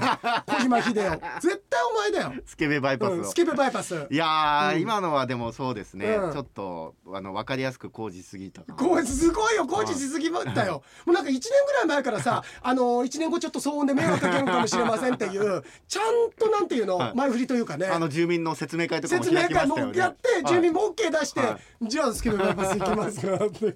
[SPEAKER 1] 小島秀夫。絶対お前だよ、
[SPEAKER 2] スケベバイパスを。
[SPEAKER 1] うん、スケベバイパス。
[SPEAKER 2] いやー、
[SPEAKER 1] うん。
[SPEAKER 2] 今のはでもそうですね、
[SPEAKER 1] うん。
[SPEAKER 2] ちょっとあの分かりやすく工事すぎた
[SPEAKER 1] すごいよ。工事しすぎまったよ。もうなんか1年ぐらい前からさあの1年後ちょっと騒音で迷惑かけるかもしれませんっていうちゃんとなんていうの、
[SPEAKER 2] はい。
[SPEAKER 1] 前振りというかね。
[SPEAKER 2] あの住民の説明会とかも
[SPEAKER 1] 説明
[SPEAKER 2] 開きま
[SPEAKER 1] 会も
[SPEAKER 2] したよね。
[SPEAKER 1] やって住民も OK 出して、
[SPEAKER 2] は
[SPEAKER 1] じゃあスケベバイパス行きますかって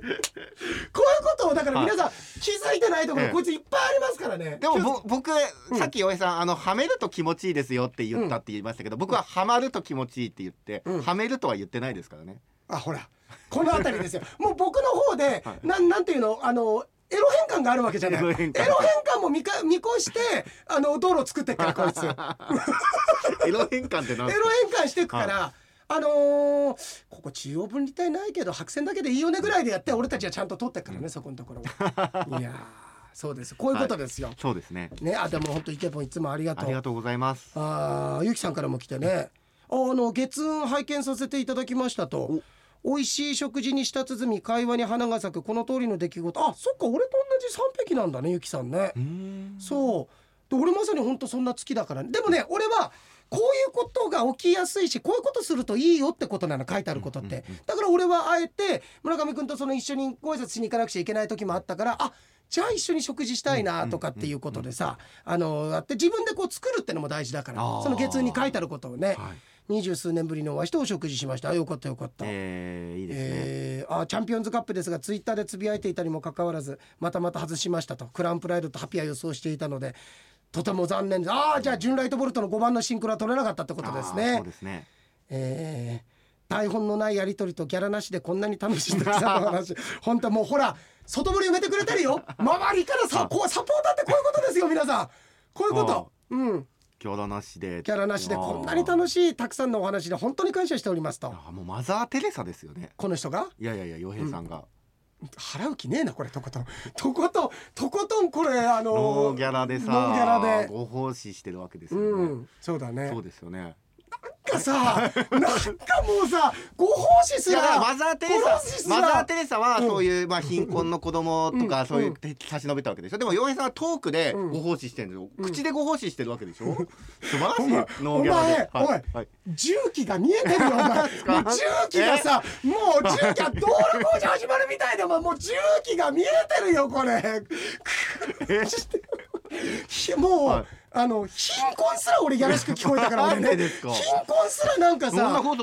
[SPEAKER 1] ことをだから皆さん気づいてないところ、
[SPEAKER 2] ええ。
[SPEAKER 1] こいついっぱいありますからね。
[SPEAKER 2] でも僕、さっき大江さんあのはめると気持ちいいですよって言ったって言いましたけど、僕ははまると気持ちいいって言って、
[SPEAKER 1] うん。
[SPEAKER 2] はめるとは言ってないですからね。
[SPEAKER 1] あほらこの辺りですよ。もう僕の方で、
[SPEAKER 2] はい。
[SPEAKER 1] なんなんていうのあのエロ変換があるわけじゃない。
[SPEAKER 2] エロ変換。
[SPEAKER 1] エロ変換も見か見越してあの道路を作ってっからこいつ。エ ロ
[SPEAKER 2] エロ変換って何
[SPEAKER 1] 変換していくから、あのーここ中央分離帯ないけど白線だけでいいよねぐらいでやって俺たちはちゃんと取ってっからね、そこのところはいやーそうです。こういうことですよ、
[SPEAKER 2] そうですね。
[SPEAKER 1] ねあでも本当イケポンいつもありがとう。
[SPEAKER 2] ありがとうございます。
[SPEAKER 1] あーゆきさんからも来てね。あの月運拝見させていただきましたと。美味しい食事に舌鼓会話に花が咲くこの通りの出来事。あそっか俺と同じ三匹なんだねゆきさんね。そう。で俺まさに本当そんな好きだから、ね、でもね俺はこういうことが起きやすいしこういうことするといいよってことなの書いてあることって、だから俺はあえて村上君とその一緒にご挨拶しに行かなくちゃいけない時もあったからあじゃあ一緒に食事したいなとかっていうことでさあのやって自分でこう作るってのも大事だからその月運に書いてあることをね
[SPEAKER 2] はい。
[SPEAKER 1] 二十数年ぶりのお会いしてお食事しましたあよかったよかった。
[SPEAKER 2] えー、いいですね。
[SPEAKER 1] えーあチャンピオンズカップですがツイッターでつぶやいていたにもかかわらずまたまた外しましたとクラウンプライドとハピは予想していたのでとても残念です。ああじゃあジュンライトボルトの5番のシンクロは取れなかったってことですね。
[SPEAKER 2] そうですね。
[SPEAKER 1] えー台本のないやり取りとギャラなしでこんなに楽しい時さんの話。本当もうほら外堀埋めてくれてるよ。周りからさこうサポーターってこういうことですよ皆さん。こういうこと。う。ん。
[SPEAKER 2] ギャラなしで。
[SPEAKER 1] ギャラなしでこんなに楽しいたくさんのお話で本当に感謝しておりますと。
[SPEAKER 2] あーもうマザー・テレサですよね。
[SPEAKER 1] この人が？
[SPEAKER 2] いやいやいや、洋平さんが。
[SPEAKER 1] 払う気ねえなこれとことん とことんとことんこれあの
[SPEAKER 2] ノーギャラでさ、
[SPEAKER 1] ノーギャラで
[SPEAKER 2] ご奉仕してるわけですよね。
[SPEAKER 1] うんそうだね
[SPEAKER 2] そうですよね。
[SPEAKER 1] かさなんかもうさご奉仕す
[SPEAKER 2] いやだから
[SPEAKER 1] ら
[SPEAKER 2] マザー・テレサマザー・テレサは
[SPEAKER 1] うん
[SPEAKER 2] そういう、まあ、貧困の子供とか、
[SPEAKER 1] うん。
[SPEAKER 2] そういう手差し伸べたわけでしょ。でも洋平さんはトークで
[SPEAKER 1] うん。
[SPEAKER 2] ご奉仕してるんですよ、
[SPEAKER 1] うん。
[SPEAKER 2] 口でご奉仕してるわけでしょ。素晴らしい。
[SPEAKER 1] お前
[SPEAKER 2] ノーギャラで
[SPEAKER 1] お前
[SPEAKER 2] はい。はい。
[SPEAKER 1] 重機が見えてるよお前。もう重機がさもう重機が道路工事始まるみたいでお前もう重機が見えてるよこれ もう、
[SPEAKER 2] はい。
[SPEAKER 1] あの貧困すら俺やらしく聞こえたから俺ね。貧困すらなんかさ男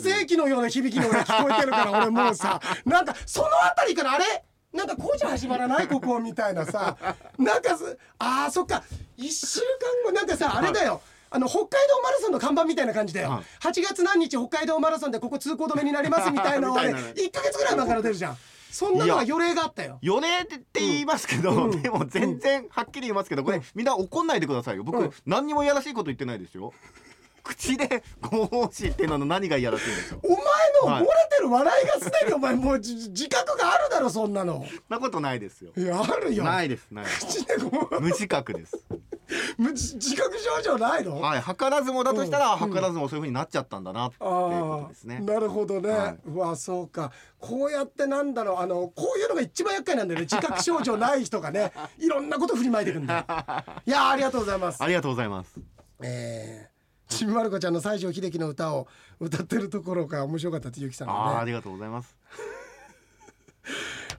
[SPEAKER 1] 性器のような響きの俺聞こえてるから俺もうさなんかそのあたりからあれ？なんか工事始まらない？ここみたいなさ。なんかすあーそっか。1週間後なんかさあれだよ。あの北海道マラソンの看板みたいな感じだよ、
[SPEAKER 2] はい。
[SPEAKER 1] 8月何日北海道マラソンでここ通行止めになりますみたいなのをあれ
[SPEAKER 2] みたいなね。
[SPEAKER 1] 1か月ぐらい前から出るじゃんそんなのが予例があったよ。
[SPEAKER 2] 予例って言いますけど、
[SPEAKER 1] うん。
[SPEAKER 2] でも全然はっきり言いますけどこれ、
[SPEAKER 1] うん
[SPEAKER 2] みんな怒んないでくださいよ。僕、
[SPEAKER 1] うん。
[SPEAKER 2] 何にもいやらしいこと言ってないですよ。口でご奉仕っていうのの何がいやらしいんですよ。
[SPEAKER 1] お前の漏れてる笑いがすでにお前もうじ自覚があるだろそんなの。
[SPEAKER 2] なことないですよ。
[SPEAKER 1] いやあるよ。
[SPEAKER 2] ないですないです。
[SPEAKER 1] 口でこう
[SPEAKER 2] 無自覚です。
[SPEAKER 1] む 自自覚症状ないの？
[SPEAKER 2] はい図らずもだとしたら、
[SPEAKER 1] うん。
[SPEAKER 2] 図らずもそういう風になっちゃったんだなっていうこ
[SPEAKER 1] あ
[SPEAKER 2] とですね。
[SPEAKER 1] あなるほどね、
[SPEAKER 2] はい。う
[SPEAKER 1] わそうか。こうやってなんだろうあのこういうのが一番厄介なんだよね。自覚症状ない人がね。いろんなこと振りまいてくんだよ。いやありがとうございます。
[SPEAKER 2] ありがとうございます。
[SPEAKER 1] えー、ちびまる子ちゃんの西城秀樹の歌を歌ってるところが面白かったってゆきさん
[SPEAKER 2] ありがとうございます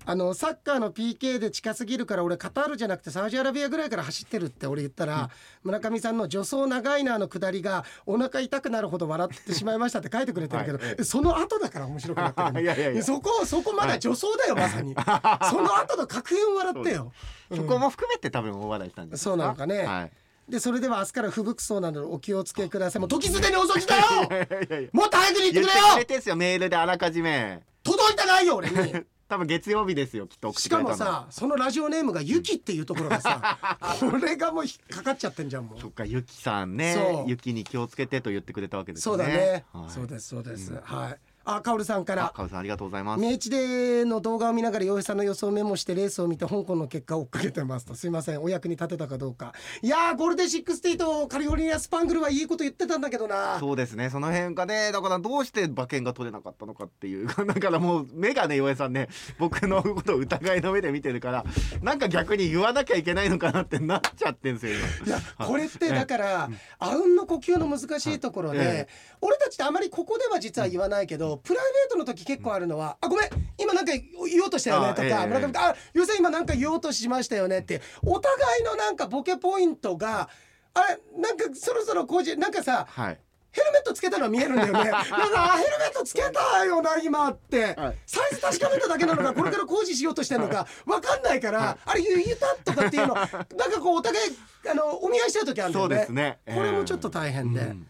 [SPEAKER 1] あのサッカーの PK で近すぎるから俺カタールじゃなくてサウジアラビアぐらいから走ってるって俺言ったら、村上さんの「助走長いな」のくだりがお腹痛くなるほど笑ってしまいましたって書いてくれてるけど、
[SPEAKER 2] はいえ
[SPEAKER 1] その後だから面白くなってる
[SPEAKER 2] いやいやいや。
[SPEAKER 1] そこそこまだ助走だよ、まさに。その後の格言笑ってよ。
[SPEAKER 2] そこも含めて多分大笑いしたんです
[SPEAKER 1] そうなのかね。
[SPEAKER 2] はい。
[SPEAKER 1] でそれでは明日から不服そうなのでお気をつけください。もう時すでに遅しだよ。
[SPEAKER 2] いやいやいや。
[SPEAKER 1] もっと早くに言って
[SPEAKER 2] 言って
[SPEAKER 1] くれよ
[SPEAKER 2] メールであらかじめ。
[SPEAKER 1] 届いてないよ俺に
[SPEAKER 2] 多分月曜日ですよきっと
[SPEAKER 1] してかもさそのラジオネームがユキっていうところがさ これがもう引っかかっちゃってんじゃんもう。
[SPEAKER 2] そっかゆきさんね。
[SPEAKER 1] そう。
[SPEAKER 2] ゆきに気をつけてと言ってくれたわけですね。
[SPEAKER 1] そうだね、
[SPEAKER 2] はい。
[SPEAKER 1] そうですそうです、
[SPEAKER 2] うん。
[SPEAKER 1] はいあカオルさんから。
[SPEAKER 2] あかおさんありがとうございます。
[SPEAKER 1] 明治での動画を見ながら洋平さんの予想をメモしてレースを見て香港の結果を追っかけてますと。すいませんお役に立てたかどうか。いやーゴールデン68とカリフォルニアスパングルはいいこと言ってたんだけどな。
[SPEAKER 2] そうですねその辺がねだからどうして馬券が取れなかったのかっていう だからもう目がね岩井さんね僕のことを疑いの目で見てるからなんか逆に言わなきゃいけないのかなってなっちゃってんすよ今。
[SPEAKER 1] いやこれってだからあうんの呼吸の難しいところで、俺たちってあまりここでは実は言わないけど、プライベートの時結構あるのは「あごめん今なんか言おうとしたよね」とか、村上君あゆうさん今なんか言おうとしましたよね」ってお互いのなんかボケポイントがあれなんかそろそろこうじなんかさ
[SPEAKER 2] はい。
[SPEAKER 1] ヘルメットつけたのは見えるんだよね。なんかあヘルメットつけたよな今って、
[SPEAKER 2] はい。
[SPEAKER 1] サイズ確かめただけなのかこれから工事しようとしてるのかわかんないから、あれ言ったとかっていうのなんかこうお互いあのお見合いしてる時あるんだ
[SPEAKER 2] そう
[SPEAKER 1] よね
[SPEAKER 2] ですね。
[SPEAKER 1] これもちょっと大変で、
[SPEAKER 2] うん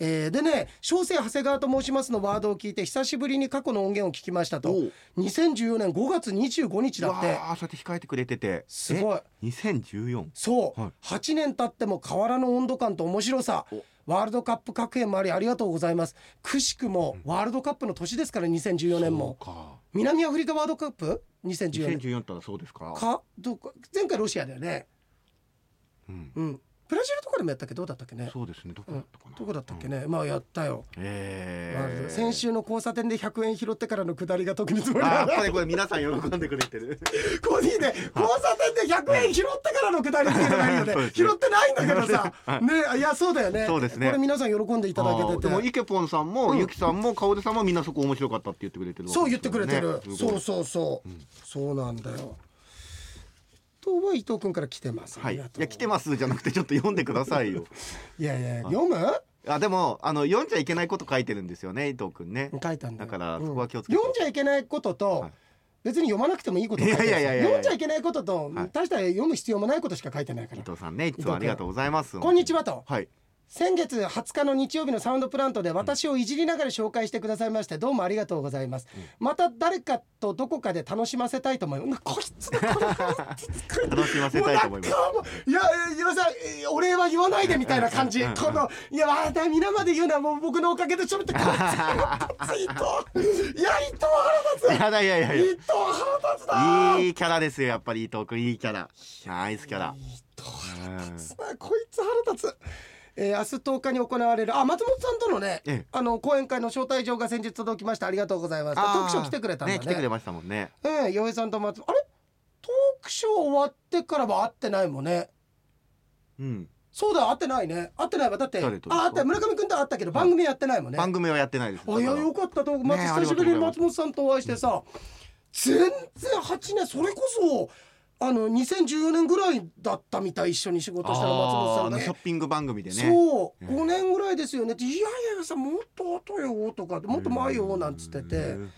[SPEAKER 1] えーでね「小生長谷川と申します」のワードを聞いて久しぶりに過去の音源を聞きましたと。
[SPEAKER 2] おう。
[SPEAKER 1] 2014年5月25日だ
[SPEAKER 2] わ
[SPEAKER 1] って。
[SPEAKER 2] あそうやって控えてくれてて。
[SPEAKER 1] すごい。
[SPEAKER 2] え2014
[SPEAKER 1] そう、
[SPEAKER 2] はい。
[SPEAKER 1] 8年経っても変わらぬ温度感と面白さ。
[SPEAKER 2] お。
[SPEAKER 1] ワールドカップ各編もありありがとうございます。くしくもワールドカップの年ですから2014年も。
[SPEAKER 2] そうか。
[SPEAKER 1] 南アフリカワールドカップ？2014年。
[SPEAKER 2] 2014ってのはそうですか。
[SPEAKER 1] か？どこ前回ロシアだよね。
[SPEAKER 2] うん。
[SPEAKER 1] うんブラジルとかでもやったっけ？どうだったっけね？
[SPEAKER 2] そうですね。どこだったかな？
[SPEAKER 1] どこだったっけ
[SPEAKER 2] うん。
[SPEAKER 1] ね、まあやったよ、
[SPEAKER 2] え
[SPEAKER 1] ワー先週の交差点で100円拾ってからの下りが特につもり
[SPEAKER 2] あ
[SPEAKER 1] だ
[SPEAKER 2] これこれ皆さん喜んでくれてる。
[SPEAKER 1] コーヒーで交差点で100円拾ってからの下りっていうのがいいよね。
[SPEAKER 2] ね
[SPEAKER 1] 拾ってないんだけどさ。
[SPEAKER 2] はい。
[SPEAKER 1] ねいやそうだよね。
[SPEAKER 2] そうですね。
[SPEAKER 1] これ皆さん喜んでいただけてて。
[SPEAKER 2] でもイケポンさんも、
[SPEAKER 1] うん。
[SPEAKER 2] ゆきさんもかおでさんもみんなそこ面白かったって言ってくれてるわけ
[SPEAKER 1] そう言ってくれてる、そうそうそう、
[SPEAKER 2] うん。
[SPEAKER 1] そうなんだよとは伊藤君から来てます。
[SPEAKER 2] はい、いや来てます。じゃなくてちょっと読んでくださいよ。
[SPEAKER 1] いやいや読む？
[SPEAKER 2] あでもあの読んじゃいけないこと書いてるんですよね伊藤くんね。
[SPEAKER 1] 書いたんだよ。
[SPEAKER 2] だから
[SPEAKER 1] うん。
[SPEAKER 2] そこは気をつけて。
[SPEAKER 1] 読んじゃいけないことと、
[SPEAKER 2] はい。
[SPEAKER 1] 別に読まなくてもいいことい
[SPEAKER 2] やいやいや
[SPEAKER 1] 読んじゃいけないことと、
[SPEAKER 2] はい。
[SPEAKER 1] 大した読む必要もないことしか書いてないから。
[SPEAKER 2] 伊藤さんねいつもありがとうございます。
[SPEAKER 1] こんにちはと。
[SPEAKER 2] はい
[SPEAKER 1] 先月20日の日曜日のサウンドプラントで私をいじりながら紹介してくださいましてどうもありがとうございます、また誰かとどこかで楽しませたいと思います。こいつだこの
[SPEAKER 2] 楽しませたいと思います。
[SPEAKER 1] いやえー岩井さんえーお礼は言わないでみたいな感じ。
[SPEAKER 2] うん。
[SPEAKER 1] このいやまだ皆まで言うのはもう僕のおかげでちょっとこいつ伊藤いや伊藤腹立つ。
[SPEAKER 2] いやだいやいや。
[SPEAKER 1] 伊藤腹立つな。い
[SPEAKER 2] いキャラですよやっぱり伊藤くん。いいキャラ。ナイスキャラ。
[SPEAKER 1] 伊藤腹立つなこいつ腹立つえー、明日10日に行われるあ松本さんとのね、
[SPEAKER 2] ええ。
[SPEAKER 1] あの講演会の招待状が先日届きました。ありがとうございます。トークショー来てくれたんだね。
[SPEAKER 2] ね来てくれましたもんね。
[SPEAKER 1] ええ洋平さんと松あれ？トークショー終わってからは会ってないもんね。
[SPEAKER 2] うん。
[SPEAKER 1] そうだ会ってないね。会ってないわ。だってあ会った村上君とは会ったけど番組やってないもんね、
[SPEAKER 2] 番組はやってないです。
[SPEAKER 1] あいやよかったと松
[SPEAKER 2] ねえ
[SPEAKER 1] 久しぶりに松本さんとお会いしてさ、全然8年それこそあの2014年ぐらいだったみたい一緒に仕事したの松本さんがね
[SPEAKER 2] ショッピング番組でね。
[SPEAKER 1] そう、
[SPEAKER 2] ね
[SPEAKER 1] 5年ぐらいですよね。って「いやいやさもっと後よ」とか「もっと前よ」なんつってて。
[SPEAKER 2] うん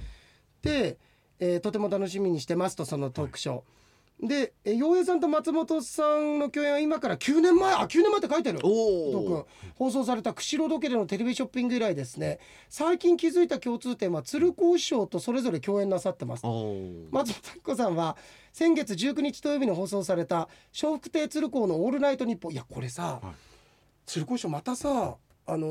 [SPEAKER 1] で、えーとても楽しみにしてますとそのトークショー。でえー洋平さんと松本さんの共演は今から9年前あ9年前って書いてる。伊藤
[SPEAKER 2] お
[SPEAKER 1] 君。放送された釧路ロケでのテレビショッピング以来ですね。最近気づいた共通点は鶴光師匠とそれぞれ共演なさってます。松本明子さんは先月19日土曜日に放送された笑福亭鶴光の「オールナイトニッポン」いやこれさ、
[SPEAKER 2] はい。
[SPEAKER 1] 鶴光師匠またさあのー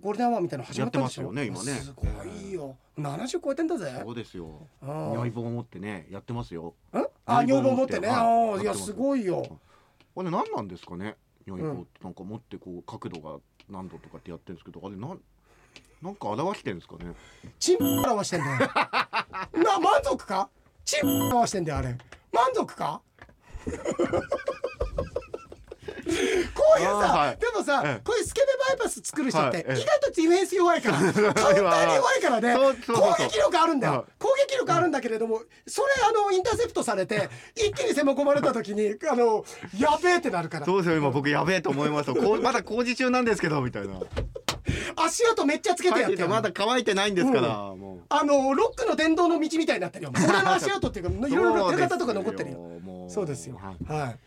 [SPEAKER 1] ゴールデンアワーみたいなの始まったでしょ
[SPEAKER 2] やってますよね今ね。
[SPEAKER 1] すごいよ。70超えてんだぜ。
[SPEAKER 2] そうですよ。
[SPEAKER 1] あ
[SPEAKER 2] 如意棒を持ってねやってますよ。
[SPEAKER 1] ああ女房持って。ね、
[SPEAKER 2] はい。
[SPEAKER 1] ああいや
[SPEAKER 2] す
[SPEAKER 1] すごいよ。
[SPEAKER 2] あれ何なんですかね？如意棒
[SPEAKER 1] うん。
[SPEAKER 2] ってなんか持ってこう角度が何度とかってやってるんですけどあれなんなんか表してるんですかね？
[SPEAKER 1] チン表してんだよ。な満足か？チン表してんだよあれ。満足か？こういうさ、
[SPEAKER 2] はい。
[SPEAKER 1] でもさ、
[SPEAKER 2] ええ。
[SPEAKER 1] こういうスケベバイパス作る人って、意外とディフェンス弱いからカウンターに弱いからね。攻撃力あるんだよ、
[SPEAKER 2] はい。
[SPEAKER 1] 攻撃力あるんだけれどもそれあのインターセプトされて一気に攻め込まれた時にあのやべえってなるから。
[SPEAKER 2] そうですよ今僕やべえと思いましたこうまだ工事中なんですけどみたいな。
[SPEAKER 1] 足跡めっちゃつけてやってる。
[SPEAKER 2] まだ乾いてないんですから、もう。
[SPEAKER 1] あのロックの電動の道みたいになってるよ。俺の足跡っていうかいろいろ手形とか残ってるよ。
[SPEAKER 2] も
[SPEAKER 1] そうですよ。
[SPEAKER 2] はい。
[SPEAKER 1] はい。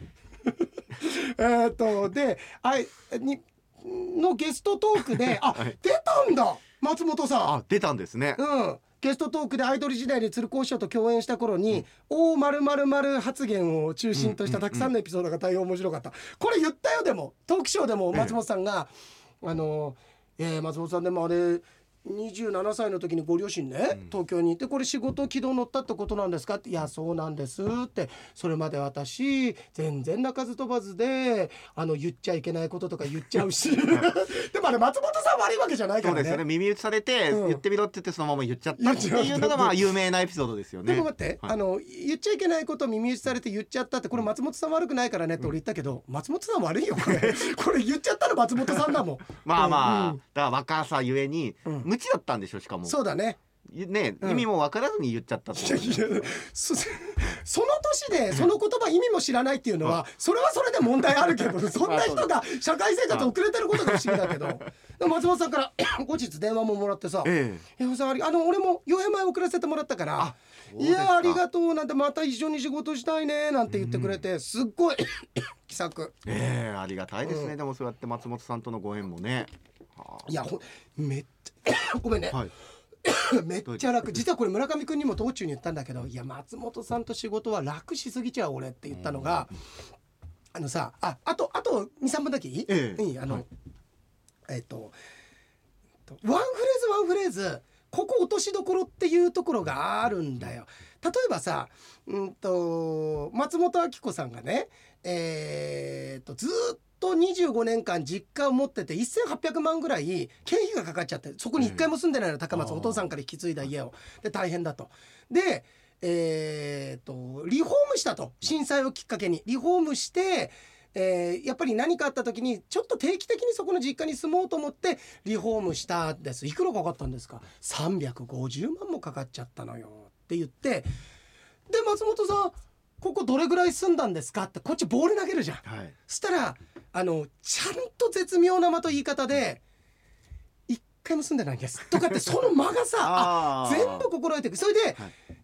[SPEAKER 1] えーっとで、あいにのゲストトークで、あ、
[SPEAKER 2] はい
[SPEAKER 1] 出たんだ。松本さ
[SPEAKER 2] あ出たんですね
[SPEAKER 1] ん。うん。ゲストトークでアイドル時代に鶴光師匠と共演した頃に「大まるまるまる発言を中心としたたくさんのエピソードが大変面白かった、これ言ったよでもトークショーでも松本さんが「あのえー松本さんでもあれ27歳の時にご両親ね、東京にいてこれ仕事軌道乗ったってことなんですか？って「いやそうなんです」って。それまで私全然鳴かず飛ばずであの言っちゃいけないこととか言っちゃうし。でもあれ松本さん悪いわけじゃないからね。
[SPEAKER 2] そうですよね。耳打ちされて、
[SPEAKER 1] うん。
[SPEAKER 2] 言ってみろって言ってそのまま言っちゃったっていうのがまあ有名なエピソードですよね。
[SPEAKER 1] でも待って、
[SPEAKER 2] はい。
[SPEAKER 1] あの言っちゃいけないことを耳打ちされて言っちゃったってこれ松本さん悪くないからねって俺言ったけど、松本さん悪いよ。これこれ言っちゃったの松本さんだもん。
[SPEAKER 2] まあまあ、
[SPEAKER 1] うん
[SPEAKER 2] だから若さゆえに、
[SPEAKER 1] うん。
[SPEAKER 2] 無知だったんでしょしかも。
[SPEAKER 1] そうだね。
[SPEAKER 2] ね、
[SPEAKER 1] うん。
[SPEAKER 2] 意味も分からずに言っちゃった
[SPEAKER 1] そその年でその言葉意味も知らないっていうのはそれはそれで問題あるけど そんな人が社会生活遅れてることが不思議だけど。松本さんから 後日電話ももらってさ
[SPEAKER 2] え「
[SPEAKER 1] 山さんありあの俺も4円前送らせてもらったからいやありがとう」なんてまた一緒に仕事したいねなんて言ってくれてすっごい 気さく。
[SPEAKER 2] えええありがたいですね、
[SPEAKER 1] うん。
[SPEAKER 2] でもそうやって松本さんとのご縁もね。はい
[SPEAKER 1] やめっ ごめんね、
[SPEAKER 2] はい。
[SPEAKER 1] めっちゃ楽。実はこれ村上君にも道中に言ったんだけど「いや松本さんと仕事は楽しすぎちゃう俺」って言ったのが、あのさああとあと23分だけいい、
[SPEAKER 2] ええ。
[SPEAKER 1] いいあの、
[SPEAKER 2] はい。
[SPEAKER 1] えっとワンフレーズワンフレーズここ落としどころっていうところがあるんだよ。例えばさ、うんと松本明子さんがね、えー、とずーっと25年間実家を持ってて1800万ぐらい経費がかかっちゃってそこに一回も住んでないの高松、お父さんから引き継いだ家を。で大変だと。でえー、とリフォームしたと。震災をきっかけに。リフォームして、えーやっぱり何かあった時にちょっと定期的にそこの実家に住もうと思ってリフォームしたんです。いくらかかったんですか？350万もかかっちゃったのよ。って言って。で松本さんここどれぐらい住んだんですかってこっちボール投げるじゃん。
[SPEAKER 2] はい。
[SPEAKER 1] そしたらあのちゃんと絶妙な間と言い方で「一回も住んでないんです」とかってその間がさ 全部心得ていくそれで、
[SPEAKER 2] はい。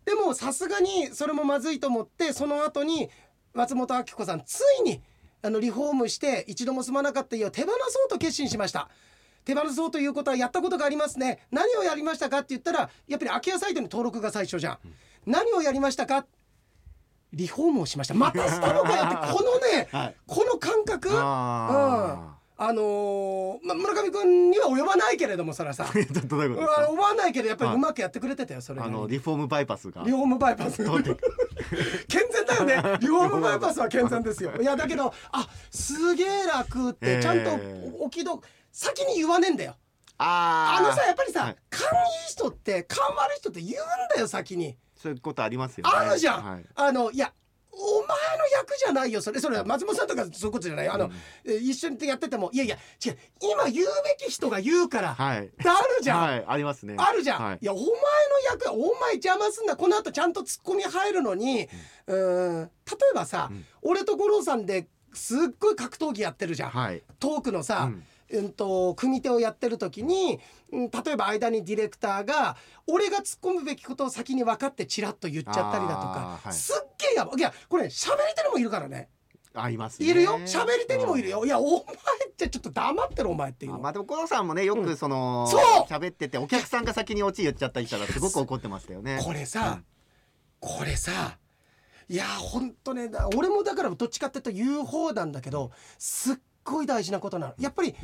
[SPEAKER 1] でもさすがにそれもまずいと思ってその後に松本明子さんついにあのリフォームして一度も住まなかった家を手放そうと決心しました。手放そうということはやったことがありますね。何をやりましたかって言ったらやっぱり空き家サイトに登録が最初じゃん、何をやりましたかリフォームをしました。またしたのかよってこのね
[SPEAKER 2] はい。
[SPEAKER 1] この感覚？
[SPEAKER 2] あ
[SPEAKER 1] あのーま、村上君には及ばないけれどもそれはさ。
[SPEAKER 2] どういう
[SPEAKER 1] う
[SPEAKER 2] こと
[SPEAKER 1] 及ばないけどやっぱり
[SPEAKER 2] はい。う
[SPEAKER 1] まくやってくれてたよそれ
[SPEAKER 2] あのリフォームバイパスが。
[SPEAKER 1] リフォームバイパス。健全だよね。リフォームバイパスは健全ですよ。いやだけどあすげえ楽ってちゃんと
[SPEAKER 2] えー
[SPEAKER 1] おきど先に言わねえんだよ。
[SPEAKER 2] あー。
[SPEAKER 1] あのさやっぱりさ、
[SPEAKER 2] はい。
[SPEAKER 1] 勘いい人って勘悪い人って言うんだよ先に
[SPEAKER 2] そういうことありますよね。
[SPEAKER 1] あるじゃん、
[SPEAKER 2] はい。
[SPEAKER 1] あのいやお前の役じゃないよそれ。それは松本さんとかそういうことじゃない。あの、
[SPEAKER 2] うん。
[SPEAKER 1] え一緒にやっててもいやいや違う今言うべき人が言うから、
[SPEAKER 2] はい。
[SPEAKER 1] ってあるじゃん、
[SPEAKER 2] はいありますね。
[SPEAKER 1] あるじゃん、
[SPEAKER 2] はい。
[SPEAKER 1] い、やお前の役はお前邪魔すんなこの後ちゃんとツッコミ入るのにうーん例えばさ、
[SPEAKER 2] うん。
[SPEAKER 1] 俺と五郎さんですっごい格闘技やってるじゃん、
[SPEAKER 2] はい。
[SPEAKER 1] トークのさ、
[SPEAKER 2] うん
[SPEAKER 1] うんと組手をやってる時に、うん、例えば間にディレクターが俺が突っ込むべきことを先に分かってチラッと言っちゃったりだとか、
[SPEAKER 2] はい。
[SPEAKER 1] すっげえやばい。いやこれ喋り手にもいるからね。
[SPEAKER 2] ありますね。
[SPEAKER 1] いるよ。喋り手にもいるよ。いやお前ってちょっと黙ってるお前っていう
[SPEAKER 2] まあでもコロさんもねよくその、
[SPEAKER 1] そう！
[SPEAKER 2] 喋っててお客さんが先にオチ言っちゃったりしたらすごく怒ってましたよね。
[SPEAKER 1] これさ、これさいやほんとねだ俺もだからどっちかっていうと言う方なんだけどすっごい大事なことなの。やっぱり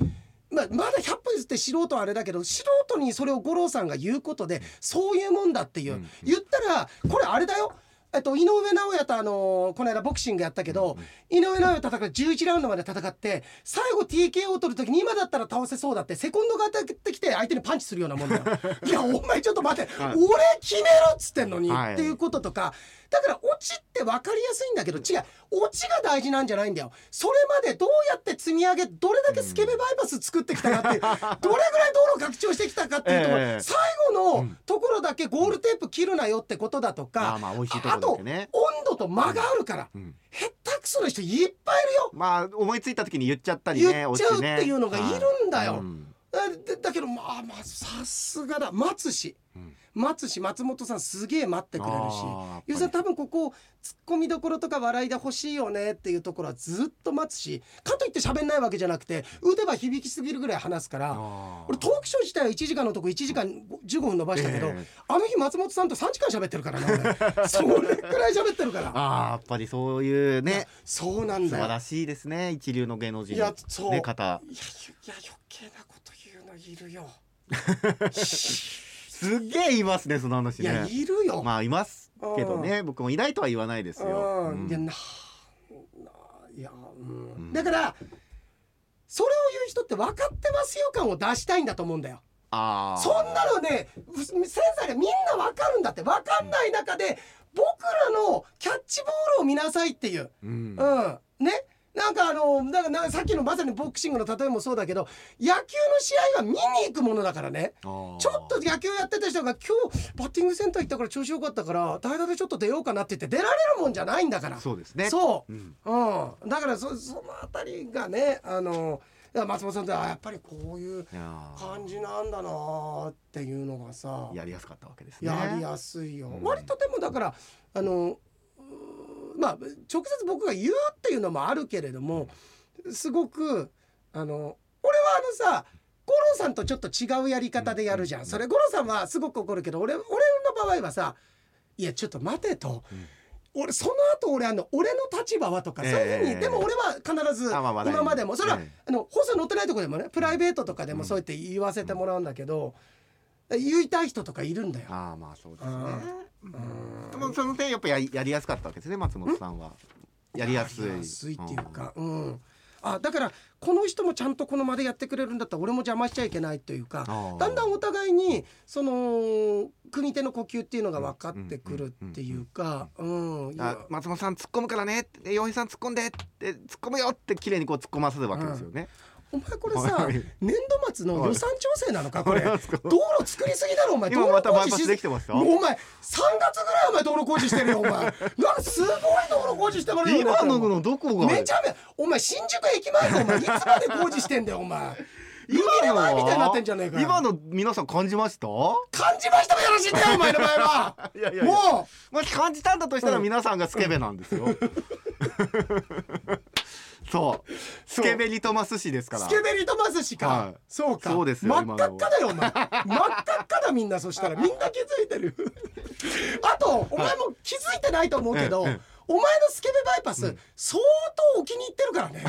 [SPEAKER 1] まあ、まだ100歩譲って素人はあれだけど素人にそれを五郎さんが言うことでそういうもんだっていう、
[SPEAKER 2] うん
[SPEAKER 1] 言ったらこれあれだよ。えっと、井上尚弥とあのこの間ボクシングやったけど、井上尚弥戦う11ラウンドまで戦って最後 TKO を取る時に今だったら倒せそうだってセコンドが当たってきて相手にパンチするようなもんだよ。いやお前ちょっと待って、
[SPEAKER 2] はい。
[SPEAKER 1] 俺決めろっつってんのに、
[SPEAKER 2] はい。
[SPEAKER 1] っていうこととかだからオチって分かりやすいんだけど違う。オチが大事なんじゃないんだよ。それまでどうやって積み上げどれだけスケベバイパス作ってきたかっていう、どれぐらい道路拡張してきたかっていうところ、
[SPEAKER 2] ええ。
[SPEAKER 1] 最後のところだけゴールテープ切るなよってことだとか、
[SPEAKER 2] あーまあと
[SPEAKER 1] あと温度と間があるから、
[SPEAKER 2] うん。
[SPEAKER 1] 下手くそな人いっぱいいるよ。
[SPEAKER 2] まあ思いついた時に言っちゃったりね
[SPEAKER 1] 言っちゃうっていうのがいるんだよ。だだけどまあまあさすがだ。待つし。
[SPEAKER 2] うん
[SPEAKER 1] 待つし松本さんすげえ待ってくれるしゆうさん多分ここツッコミどころとか笑いで欲しいよねっていうところはずっと待つしかといって喋んないわけじゃなくて腕は響きすぎるぐらい話すから俺トークショー自体は1時間のとこ1時間15分伸ばしたけど、
[SPEAKER 2] ええ。
[SPEAKER 1] あの日松本さんと3時間喋ってるからな俺。それくらい喋ってるから。
[SPEAKER 2] あーやっぱりそういうね
[SPEAKER 1] そうなんだよ。
[SPEAKER 2] 素晴らしいですね一流の芸能人
[SPEAKER 1] いやそう。
[SPEAKER 2] ね方。
[SPEAKER 1] いやいや余計なこと言うのいるよ
[SPEAKER 2] すっげえいますねその話
[SPEAKER 1] いや
[SPEAKER 2] ね
[SPEAKER 1] いるよ、
[SPEAKER 2] まあいますけどね。僕もいないとは言わないですよ、
[SPEAKER 1] うん、
[SPEAKER 2] うん。
[SPEAKER 1] いやなないや、うん。
[SPEAKER 2] うん。
[SPEAKER 1] だからそれを言う人って分かってますよ感を出したいんだと思うんだよ。
[SPEAKER 2] あー。
[SPEAKER 1] そんなのねうセンサーがみんな分かるんだって。分かんない中で僕らのキャッチボールを見なさいっていう、
[SPEAKER 2] うん。
[SPEAKER 1] うん、ねなんかあのだかさっきのまさにボクシングの例えもそうだけど野球の試合は見に行くものだからね。ちょっと野球やってた人が今日バッティングセンター行ったから調子よかったから代打でちょっと出ようかなって言って出られるもんじゃないんだから。
[SPEAKER 2] そうですね。
[SPEAKER 1] そう、
[SPEAKER 2] うん。
[SPEAKER 1] うん、だからそそのあたりがねあの松本さんってあやっぱりこういう感じなんだなーっていうのがさ。
[SPEAKER 2] やりやすかったわけですね。
[SPEAKER 1] やりやすいよ、
[SPEAKER 2] うん。
[SPEAKER 1] 割とでもだからあのまあ直接僕が言うっていうのもあるけれどもすごくあの俺はあのさ五郎さんとちょっと違うやり方でやるじゃん、
[SPEAKER 2] うん。
[SPEAKER 1] それ五郎さんはすごく怒るけど俺俺の場合はさ「いやちょっと待て」と。俺その後俺あの俺の立場はとか、そういうふうに
[SPEAKER 2] ええ
[SPEAKER 1] でも俺は必ず今までもそれは、
[SPEAKER 2] ええ
[SPEAKER 1] あの放送載ってないところでもねプライベートとかでも
[SPEAKER 2] うん。
[SPEAKER 1] そうやって言わせてもらうんだけど、言いたい人とかいるんだよ。
[SPEAKER 2] ああまあそうですね。
[SPEAKER 1] うん。
[SPEAKER 2] でもその点やっぱやりやりやすかったわけですね松本さんは。やりやすい。
[SPEAKER 1] やりやすいっていうか、うん。あだからこの人もちゃんとこの場でやってくれるんだったら俺も邪魔しちゃいけないというかだんだんお互いにその組手の呼吸っていうのが分かってくるっていうか、うん。いや
[SPEAKER 2] あ松本さん突っ込むからね洋平さん突っ込んでって突っ込むよって綺麗にこう突っ込ませるわけですよね、
[SPEAKER 1] お前これさ
[SPEAKER 2] はい。
[SPEAKER 1] 年度末の予算調整なのかこれ。道路作りすぎだろお前。道路工事し
[SPEAKER 2] できてます
[SPEAKER 1] お前3月ぐらいお前道路工事してるよお前。なんかすごい道路工事してもらう
[SPEAKER 2] 今ののどこが
[SPEAKER 1] めちゃめちゃお前新宿駅前かお前いつまで工事してんだよお前。湯切れ前みたいになってんじゃねえかよ。
[SPEAKER 2] 今の皆さん感じました？
[SPEAKER 1] 感じましたもよろしいんだよお前の場合は。
[SPEAKER 2] いやいやいや。
[SPEAKER 1] も
[SPEAKER 2] もし感じたんだとしたら
[SPEAKER 1] うん。
[SPEAKER 2] 皆さんがスケベなんですよ、そう。スケベリトマス氏ですから。
[SPEAKER 1] うスケベリトマスしか、
[SPEAKER 2] はい。
[SPEAKER 1] そうか。
[SPEAKER 2] そうですよ
[SPEAKER 1] 真っ赤っかだよお前。真っ赤っかだみんなそしたら。みんな気づいてる。あとお前も気づいてないと思うけど、
[SPEAKER 2] ええええ。
[SPEAKER 1] お前のスケベバイパス、相当お気に入ってるからね。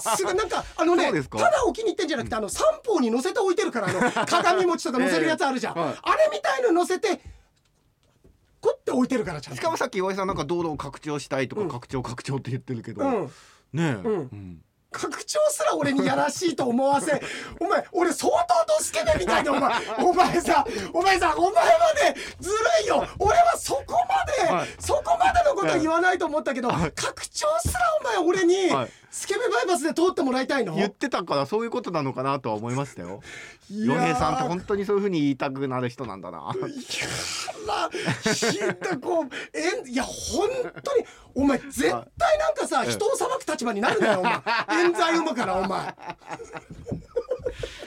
[SPEAKER 1] すぐなんかあのねただお気に入ってんじゃなくてあの三方に乗せて置いてるからあの鏡餅とか乗せるやつあるじゃん、あれみたいの乗せてこうって置いてるからちゃんと。
[SPEAKER 2] しかもさっき岩井さんなんか道路を拡張したいとか、
[SPEAKER 1] うん。
[SPEAKER 2] 拡張拡張って言ってるけど、
[SPEAKER 1] うん
[SPEAKER 2] ねえ、
[SPEAKER 1] うん。
[SPEAKER 2] うん。
[SPEAKER 1] 拡張すら俺にやらしいと思わせ お前俺相当ドスケベみたいでお前。お前さお前さお前はねずるいよ。俺はそこまで、
[SPEAKER 2] はい。
[SPEAKER 1] そこまでのこと言わないと思ったけど、
[SPEAKER 2] はい。
[SPEAKER 1] 拡張すらお前俺に、
[SPEAKER 2] はい
[SPEAKER 1] スケベバイパスで通ってもらいたいの？
[SPEAKER 2] 言ってたからそういうことなのかなとは思いましたよ。洋平さんって本当にそういうふうに言いたくなる人なんだな。
[SPEAKER 1] いやらひどこうえんい。や本当にお前絶対なんかさ
[SPEAKER 2] ええ
[SPEAKER 1] 人を裁く立場になるんだよお前冤罪生むからお前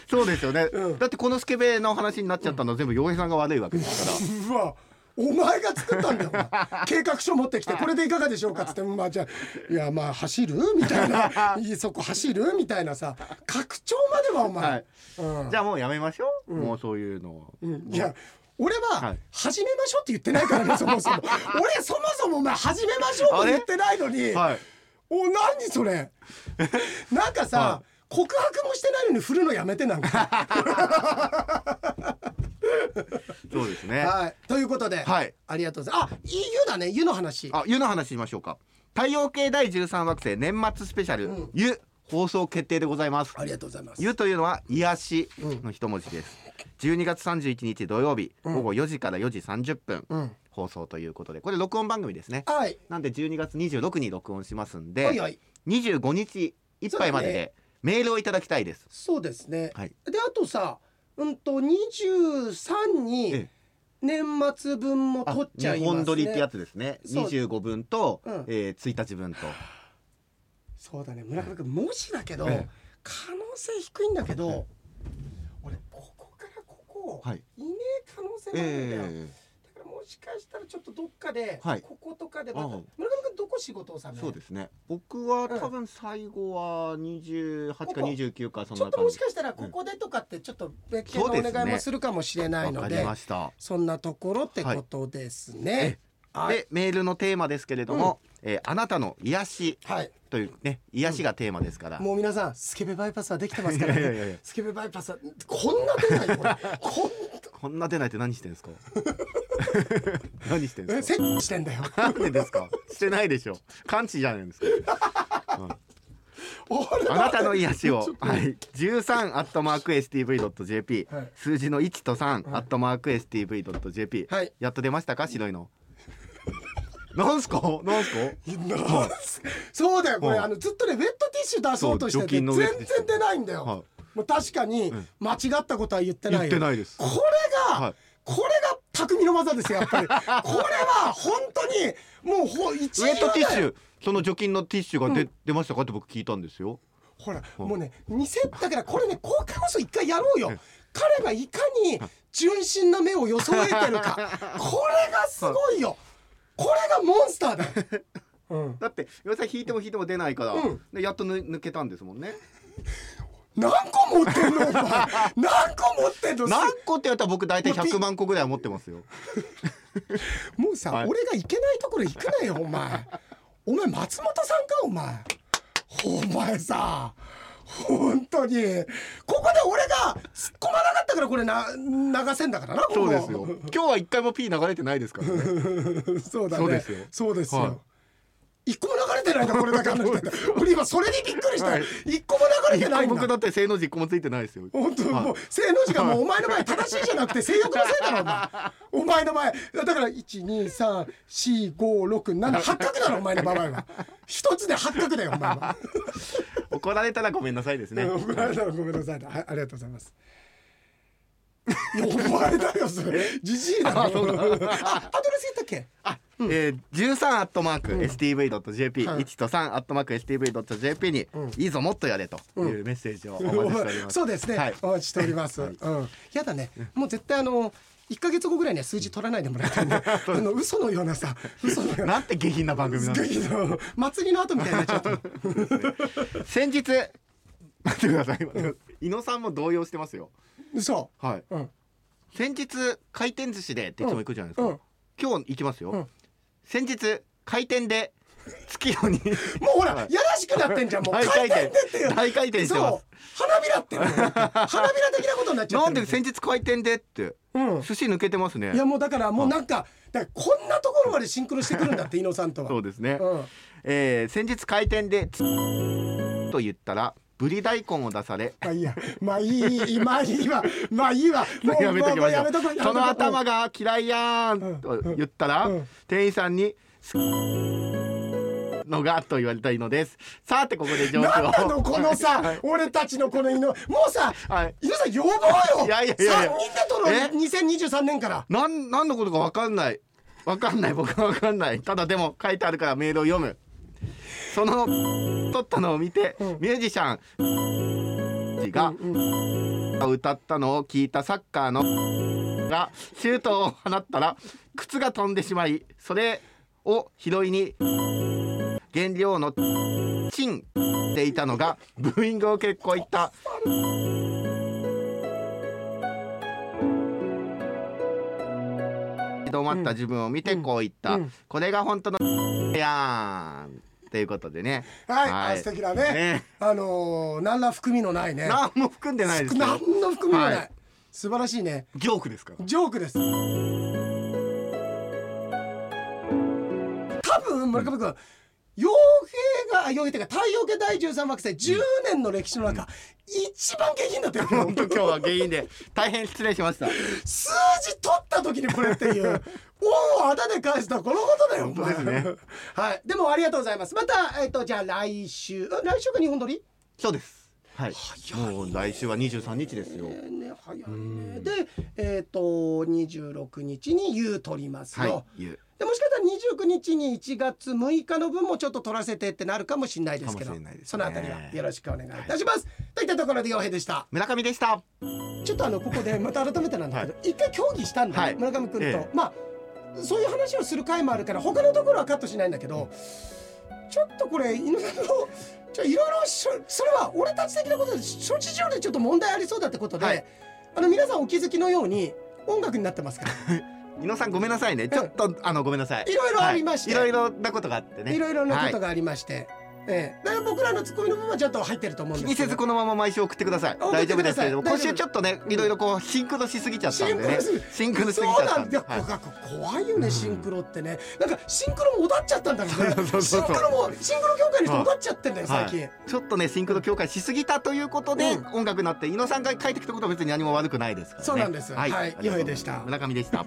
[SPEAKER 2] そうですよね、
[SPEAKER 1] うん
[SPEAKER 2] だってこのスケベの話になっちゃったのは全部洋平さんが悪い。わけですから
[SPEAKER 1] うわお前が作ったんだよ 計画書持ってきてこれでいかがでしょうか？っつってまあじゃあいやまあ走る？みたいな。いいそこ走る？みたいなさ。拡張まではお前、
[SPEAKER 2] はい。
[SPEAKER 1] うん。
[SPEAKER 2] じゃあもうやめましょう、
[SPEAKER 1] うん。
[SPEAKER 2] もうそういうのを、
[SPEAKER 1] うん。いや俺は、
[SPEAKER 2] はい。
[SPEAKER 1] 始めましょうって言ってないからねそもそも。俺そもそもお前始めましょうも言ってないのに、
[SPEAKER 2] はい。
[SPEAKER 1] お何それ？なんかさ、
[SPEAKER 2] は
[SPEAKER 1] 告白もしてないのに振るのやめてなんか。
[SPEAKER 2] そうですね。
[SPEAKER 1] はい。ということで、
[SPEAKER 2] はい。
[SPEAKER 1] ありがとうございます。あいい湯だね。湯の話。
[SPEAKER 2] あ湯の話しましょうか。太陽系第13惑星年末スペシャル、
[SPEAKER 1] うん。
[SPEAKER 2] 湯放送決定でございます。
[SPEAKER 1] ありがとうございます。
[SPEAKER 2] 湯というのは癒しの一文字です、12月31日土曜日、
[SPEAKER 1] うん。
[SPEAKER 2] 午後4時から4時30分、
[SPEAKER 1] うん。
[SPEAKER 2] 放送ということで。これ録音番組ですね。
[SPEAKER 1] はい。
[SPEAKER 2] なんで12月26に録音しますんで、
[SPEAKER 1] はいはい。
[SPEAKER 2] 25日いっぱいまででメールをいただきたいです。
[SPEAKER 1] そうですね、
[SPEAKER 2] はい。
[SPEAKER 1] であとさうんと23に
[SPEAKER 2] え
[SPEAKER 1] 年末分も
[SPEAKER 2] あ
[SPEAKER 1] 取っちゃい
[SPEAKER 2] 日
[SPEAKER 1] ますね。
[SPEAKER 2] 本撮りってやつですね。
[SPEAKER 1] そう。
[SPEAKER 2] 25分と、
[SPEAKER 1] うん。
[SPEAKER 2] えー1日分と。
[SPEAKER 1] そうだね。村上君もしだけど、
[SPEAKER 2] ええ。
[SPEAKER 1] 可能性低いんだけど、
[SPEAKER 2] え
[SPEAKER 1] 俺ここからここ、
[SPEAKER 2] はい。
[SPEAKER 1] いねえ可能性もあるんだよ、
[SPEAKER 2] え
[SPEAKER 1] だからもしかしたらちょっとどっかで、
[SPEAKER 2] はい。
[SPEAKER 1] こことかでまた村上君どこ仕事をさ
[SPEAKER 2] そうですね。僕は
[SPEAKER 1] うん
[SPEAKER 2] 多分最後は28か
[SPEAKER 1] ここ。
[SPEAKER 2] 29かそん
[SPEAKER 1] ちょっともしかしたらここでとかってちょっと別件のお願いもするかもしれないので
[SPEAKER 2] わかりました。
[SPEAKER 1] そんなところってことですね。はい、
[SPEAKER 2] でメールのテーマですけれども、えーあなたの癒し。
[SPEAKER 1] はい、
[SPEAKER 2] というね癒しがテーマですから、
[SPEAKER 1] もう皆さんスケベバイパスはできてますからね。
[SPEAKER 2] いやいやいや
[SPEAKER 1] スケベバイパスはこんな出ないよこれ。こん
[SPEAKER 2] こんな出ないって何してんですか？何してん
[SPEAKER 1] え
[SPEAKER 2] ですか
[SPEAKER 1] してんだよ。
[SPEAKER 2] なんでですか？してないでしょ。完治じゃないですか、あなたの癒しを、はい、13アットマーク STV.jp、
[SPEAKER 1] はい。
[SPEAKER 2] 数字の1と3、
[SPEAKER 1] はい。
[SPEAKER 2] アットマーク STV.jp、
[SPEAKER 1] はい。
[SPEAKER 2] やっと出ましたか？白いの。なんすか？なんすか？
[SPEAKER 1] なんすそうだよ。これ
[SPEAKER 2] はい
[SPEAKER 1] あのずっとねウェットティッシュ出そうとしてて全然出ないんだよ、
[SPEAKER 2] はい。
[SPEAKER 1] もう確かに
[SPEAKER 2] うん。
[SPEAKER 1] 間違ったことは言ってないよ。
[SPEAKER 2] 言ってないです。
[SPEAKER 1] これが、
[SPEAKER 2] はい
[SPEAKER 1] これが匠の技ですよやっぱり。これは本当にもうほ一
[SPEAKER 2] ウェットティッシュ。その除菌のティッシュが出,、
[SPEAKER 1] うん。
[SPEAKER 2] 出ましたかって僕聞いたんですよ。
[SPEAKER 1] ほら
[SPEAKER 2] い
[SPEAKER 1] もうね店だからこれね公開放送一回やろうよ。
[SPEAKER 2] うん。
[SPEAKER 1] 彼がいかに純真な目を装えてるか。これがすごいよ。これがモンスターだ。よ、うん、
[SPEAKER 2] だって岩井さん引いても引いても出ないから、
[SPEAKER 1] うん。
[SPEAKER 2] でやっとぬ抜けたんですもんね
[SPEAKER 1] 何個持ってんのお前。何個持ってんの？
[SPEAKER 2] 何個って言ったら僕大体
[SPEAKER 1] もうピ
[SPEAKER 2] 100万個ぐらいは持ってますよ。
[SPEAKER 1] もうさ、
[SPEAKER 2] はい。
[SPEAKER 1] 俺が行けないところ行くなよお前。お前松本さんかお前。お前さ本当に。ここで俺が突っ込まなかったからこれな流せんだからな
[SPEAKER 2] そうですよ。今日は一回も P 流れてないですからね。
[SPEAKER 1] そうだね。
[SPEAKER 2] そうですよ。
[SPEAKER 1] そうですよ、
[SPEAKER 2] はい
[SPEAKER 1] 一個も流れてないんだこれだけ話して。て俺今それにびっくりした、
[SPEAKER 2] はい。
[SPEAKER 1] 一個も流れてないんだ。
[SPEAKER 2] 僕だって正の字一個もついてないですよ。
[SPEAKER 1] 本当、
[SPEAKER 2] はい。
[SPEAKER 1] もう性能字がもうお前の前正しいじゃなくて性欲のせいだろお前お前の前。だから1234567 八角だろお前の場合は。一つで八角だよお前は。
[SPEAKER 2] 怒られたらごめんなさいですね。
[SPEAKER 1] 怒られたらごめんなさいありがとうございますお前だよそれ。じじいだろ。あアドレス言ったっけ？
[SPEAKER 2] あ、えー、13アットマーク STV.jp、
[SPEAKER 1] はい。
[SPEAKER 2] 1と3アットマーク STV.jp に、
[SPEAKER 1] うん。
[SPEAKER 2] いいぞもっとやれと。いうメッセージをお待ちしております。
[SPEAKER 1] そうですね、
[SPEAKER 2] はい。
[SPEAKER 1] お待ちしております、
[SPEAKER 2] はい。
[SPEAKER 1] うん。やだね。もう絶対あの一ヶ月後ぐらいには数字取らないでもらいたいね あの嘘のようなさ嘘のような。
[SPEAKER 2] なんて下品な番組なんですか。
[SPEAKER 1] 祭りの後みたいになっちゃった
[SPEAKER 2] 先日待ってください。伊野さんも動揺してますよ。
[SPEAKER 1] 嘘
[SPEAKER 2] はい。
[SPEAKER 1] うん
[SPEAKER 2] 先日回転寿司でっていつも行くじゃないですか。
[SPEAKER 1] うん
[SPEAKER 2] 今日行きますよ。
[SPEAKER 1] うん
[SPEAKER 2] 先日回転で月夜に
[SPEAKER 1] もうほら、
[SPEAKER 2] はい
[SPEAKER 1] やらしくなってんじゃんもう
[SPEAKER 2] 大
[SPEAKER 1] 回
[SPEAKER 2] 回転大回転してま
[SPEAKER 1] そう花びらって花びら的なことになっち
[SPEAKER 2] す。なん
[SPEAKER 1] ゃってる
[SPEAKER 2] で先日回転でって
[SPEAKER 1] うん
[SPEAKER 2] 寿司抜けてますね
[SPEAKER 1] いや。もうだからもうなんかだからこんなところまでシンクロしてくるんだって伊野さんとは
[SPEAKER 2] そうですね。
[SPEAKER 1] うん
[SPEAKER 2] えー先日開店でつと言ったらぶり大根を出され。
[SPEAKER 1] まあいいや。まあいいまあいいわ。まあいいわ。もう
[SPEAKER 2] やめときましょう。その頭が嫌いや
[SPEAKER 1] うん
[SPEAKER 2] と言ったら、
[SPEAKER 1] うん。
[SPEAKER 2] 店員さんにすのがと言われたいのです。さてここでジョークを
[SPEAKER 1] なのこのさ、俺たちのこの犬。もうさ
[SPEAKER 2] はい。
[SPEAKER 1] 伊野さん呼ぼうよ。
[SPEAKER 2] いやいやいやいや。
[SPEAKER 1] 3人で撮ろう。
[SPEAKER 2] え
[SPEAKER 1] ？2023年から。
[SPEAKER 2] なん何のことか分かんない。分かんない。僕は分かんない。ただでも書いてあるからメールを読むその撮ったのを見て、
[SPEAKER 1] うん。
[SPEAKER 2] ミュージシャンが、
[SPEAKER 1] うん
[SPEAKER 2] 歌ったのを聞いたサッカーのがシュートを放ったら靴が飛んでしまいそれを拾いに原料のチンでいたのがブーイングを結構言った。止まった自分を見てこう言った、
[SPEAKER 1] うん。
[SPEAKER 2] これが本当のやーんということでね。
[SPEAKER 1] はい、
[SPEAKER 2] はい。
[SPEAKER 1] あ素敵だね。
[SPEAKER 2] ね。
[SPEAKER 1] あのー、何ら含みのないね。
[SPEAKER 2] 何も含んでないですよ
[SPEAKER 1] 何の含みもない、
[SPEAKER 2] はい。
[SPEAKER 1] 素晴らしいね。
[SPEAKER 2] ジョークですか？ら
[SPEAKER 1] ジョークです。多分村上君傭兵があ傭兵っていうか太陽系第13惑星10年の歴史の中、一番下品だったよ
[SPEAKER 2] 本当今日は原因で大変失礼しました。
[SPEAKER 1] 数字取った時にこれっていう恩をあだで返したこのことだよ
[SPEAKER 2] 本当ですね。
[SPEAKER 1] はい。でもありがとうございます。またえっ、とじゃあ来週あ来週が日本撮り？
[SPEAKER 2] そうですはい。もう来週は23日ですよ。
[SPEAKER 1] ね早いね。でえっ、と26日に U 取りますよ、
[SPEAKER 2] はい。
[SPEAKER 1] でもしかしたら29日に1月6日の分もちょっと取らせてってなるかもしれないですけど
[SPEAKER 2] ね。
[SPEAKER 1] そのあたりはよろしくお願いいたします、といったところで洋平でした。
[SPEAKER 2] 村上でした。
[SPEAKER 1] ちょっとあのここでまた改めてなんだけど、一回協議したんだ村上君と、
[SPEAKER 2] ええ。
[SPEAKER 1] まあそういう話をする回もあるから他のところはカットしないんだけど、ちょっとこれ井上さんのちょいろいろしょそれは俺たち的なことで諸事情でちょっと問題ありそうだってことで、
[SPEAKER 2] はい。
[SPEAKER 1] あの皆さんお気づきのように音楽になってますから。
[SPEAKER 2] 井野さんごめんなさいね。ちょっとあのごめんなさい。
[SPEAKER 1] いろいろありまして。
[SPEAKER 2] はい。いろいろなことがあってね。
[SPEAKER 1] いろいろなこと
[SPEAKER 2] が
[SPEAKER 1] がありまして、ええ、だから僕らのツッコミの部分はちゃんと入ってると思うん
[SPEAKER 2] 気
[SPEAKER 1] ですけど。
[SPEAKER 2] にせずこのまま毎週送ってください。大丈夫ですけれども今週ちょっとねいろいろこうシンクロしすぎちゃったんでね。
[SPEAKER 1] シンクロ
[SPEAKER 2] しすぎちゃった
[SPEAKER 1] んんだよ、
[SPEAKER 2] はい。
[SPEAKER 1] 怖いよねシンクロってね。なんかシンクロもおだっちゃったんだろ うねシンクロもシンクロ協会の人おだっちゃってんだよ最近、
[SPEAKER 2] はい、ちょっとねシンクロ協会しすぎたということで、
[SPEAKER 1] うん。
[SPEAKER 2] 音楽になって井野さんが書いてきたことは別に何も悪くないですからね。
[SPEAKER 1] そうなんです。はい。
[SPEAKER 2] ありがとうございます。
[SPEAKER 1] 洋平でした。
[SPEAKER 2] 村上でした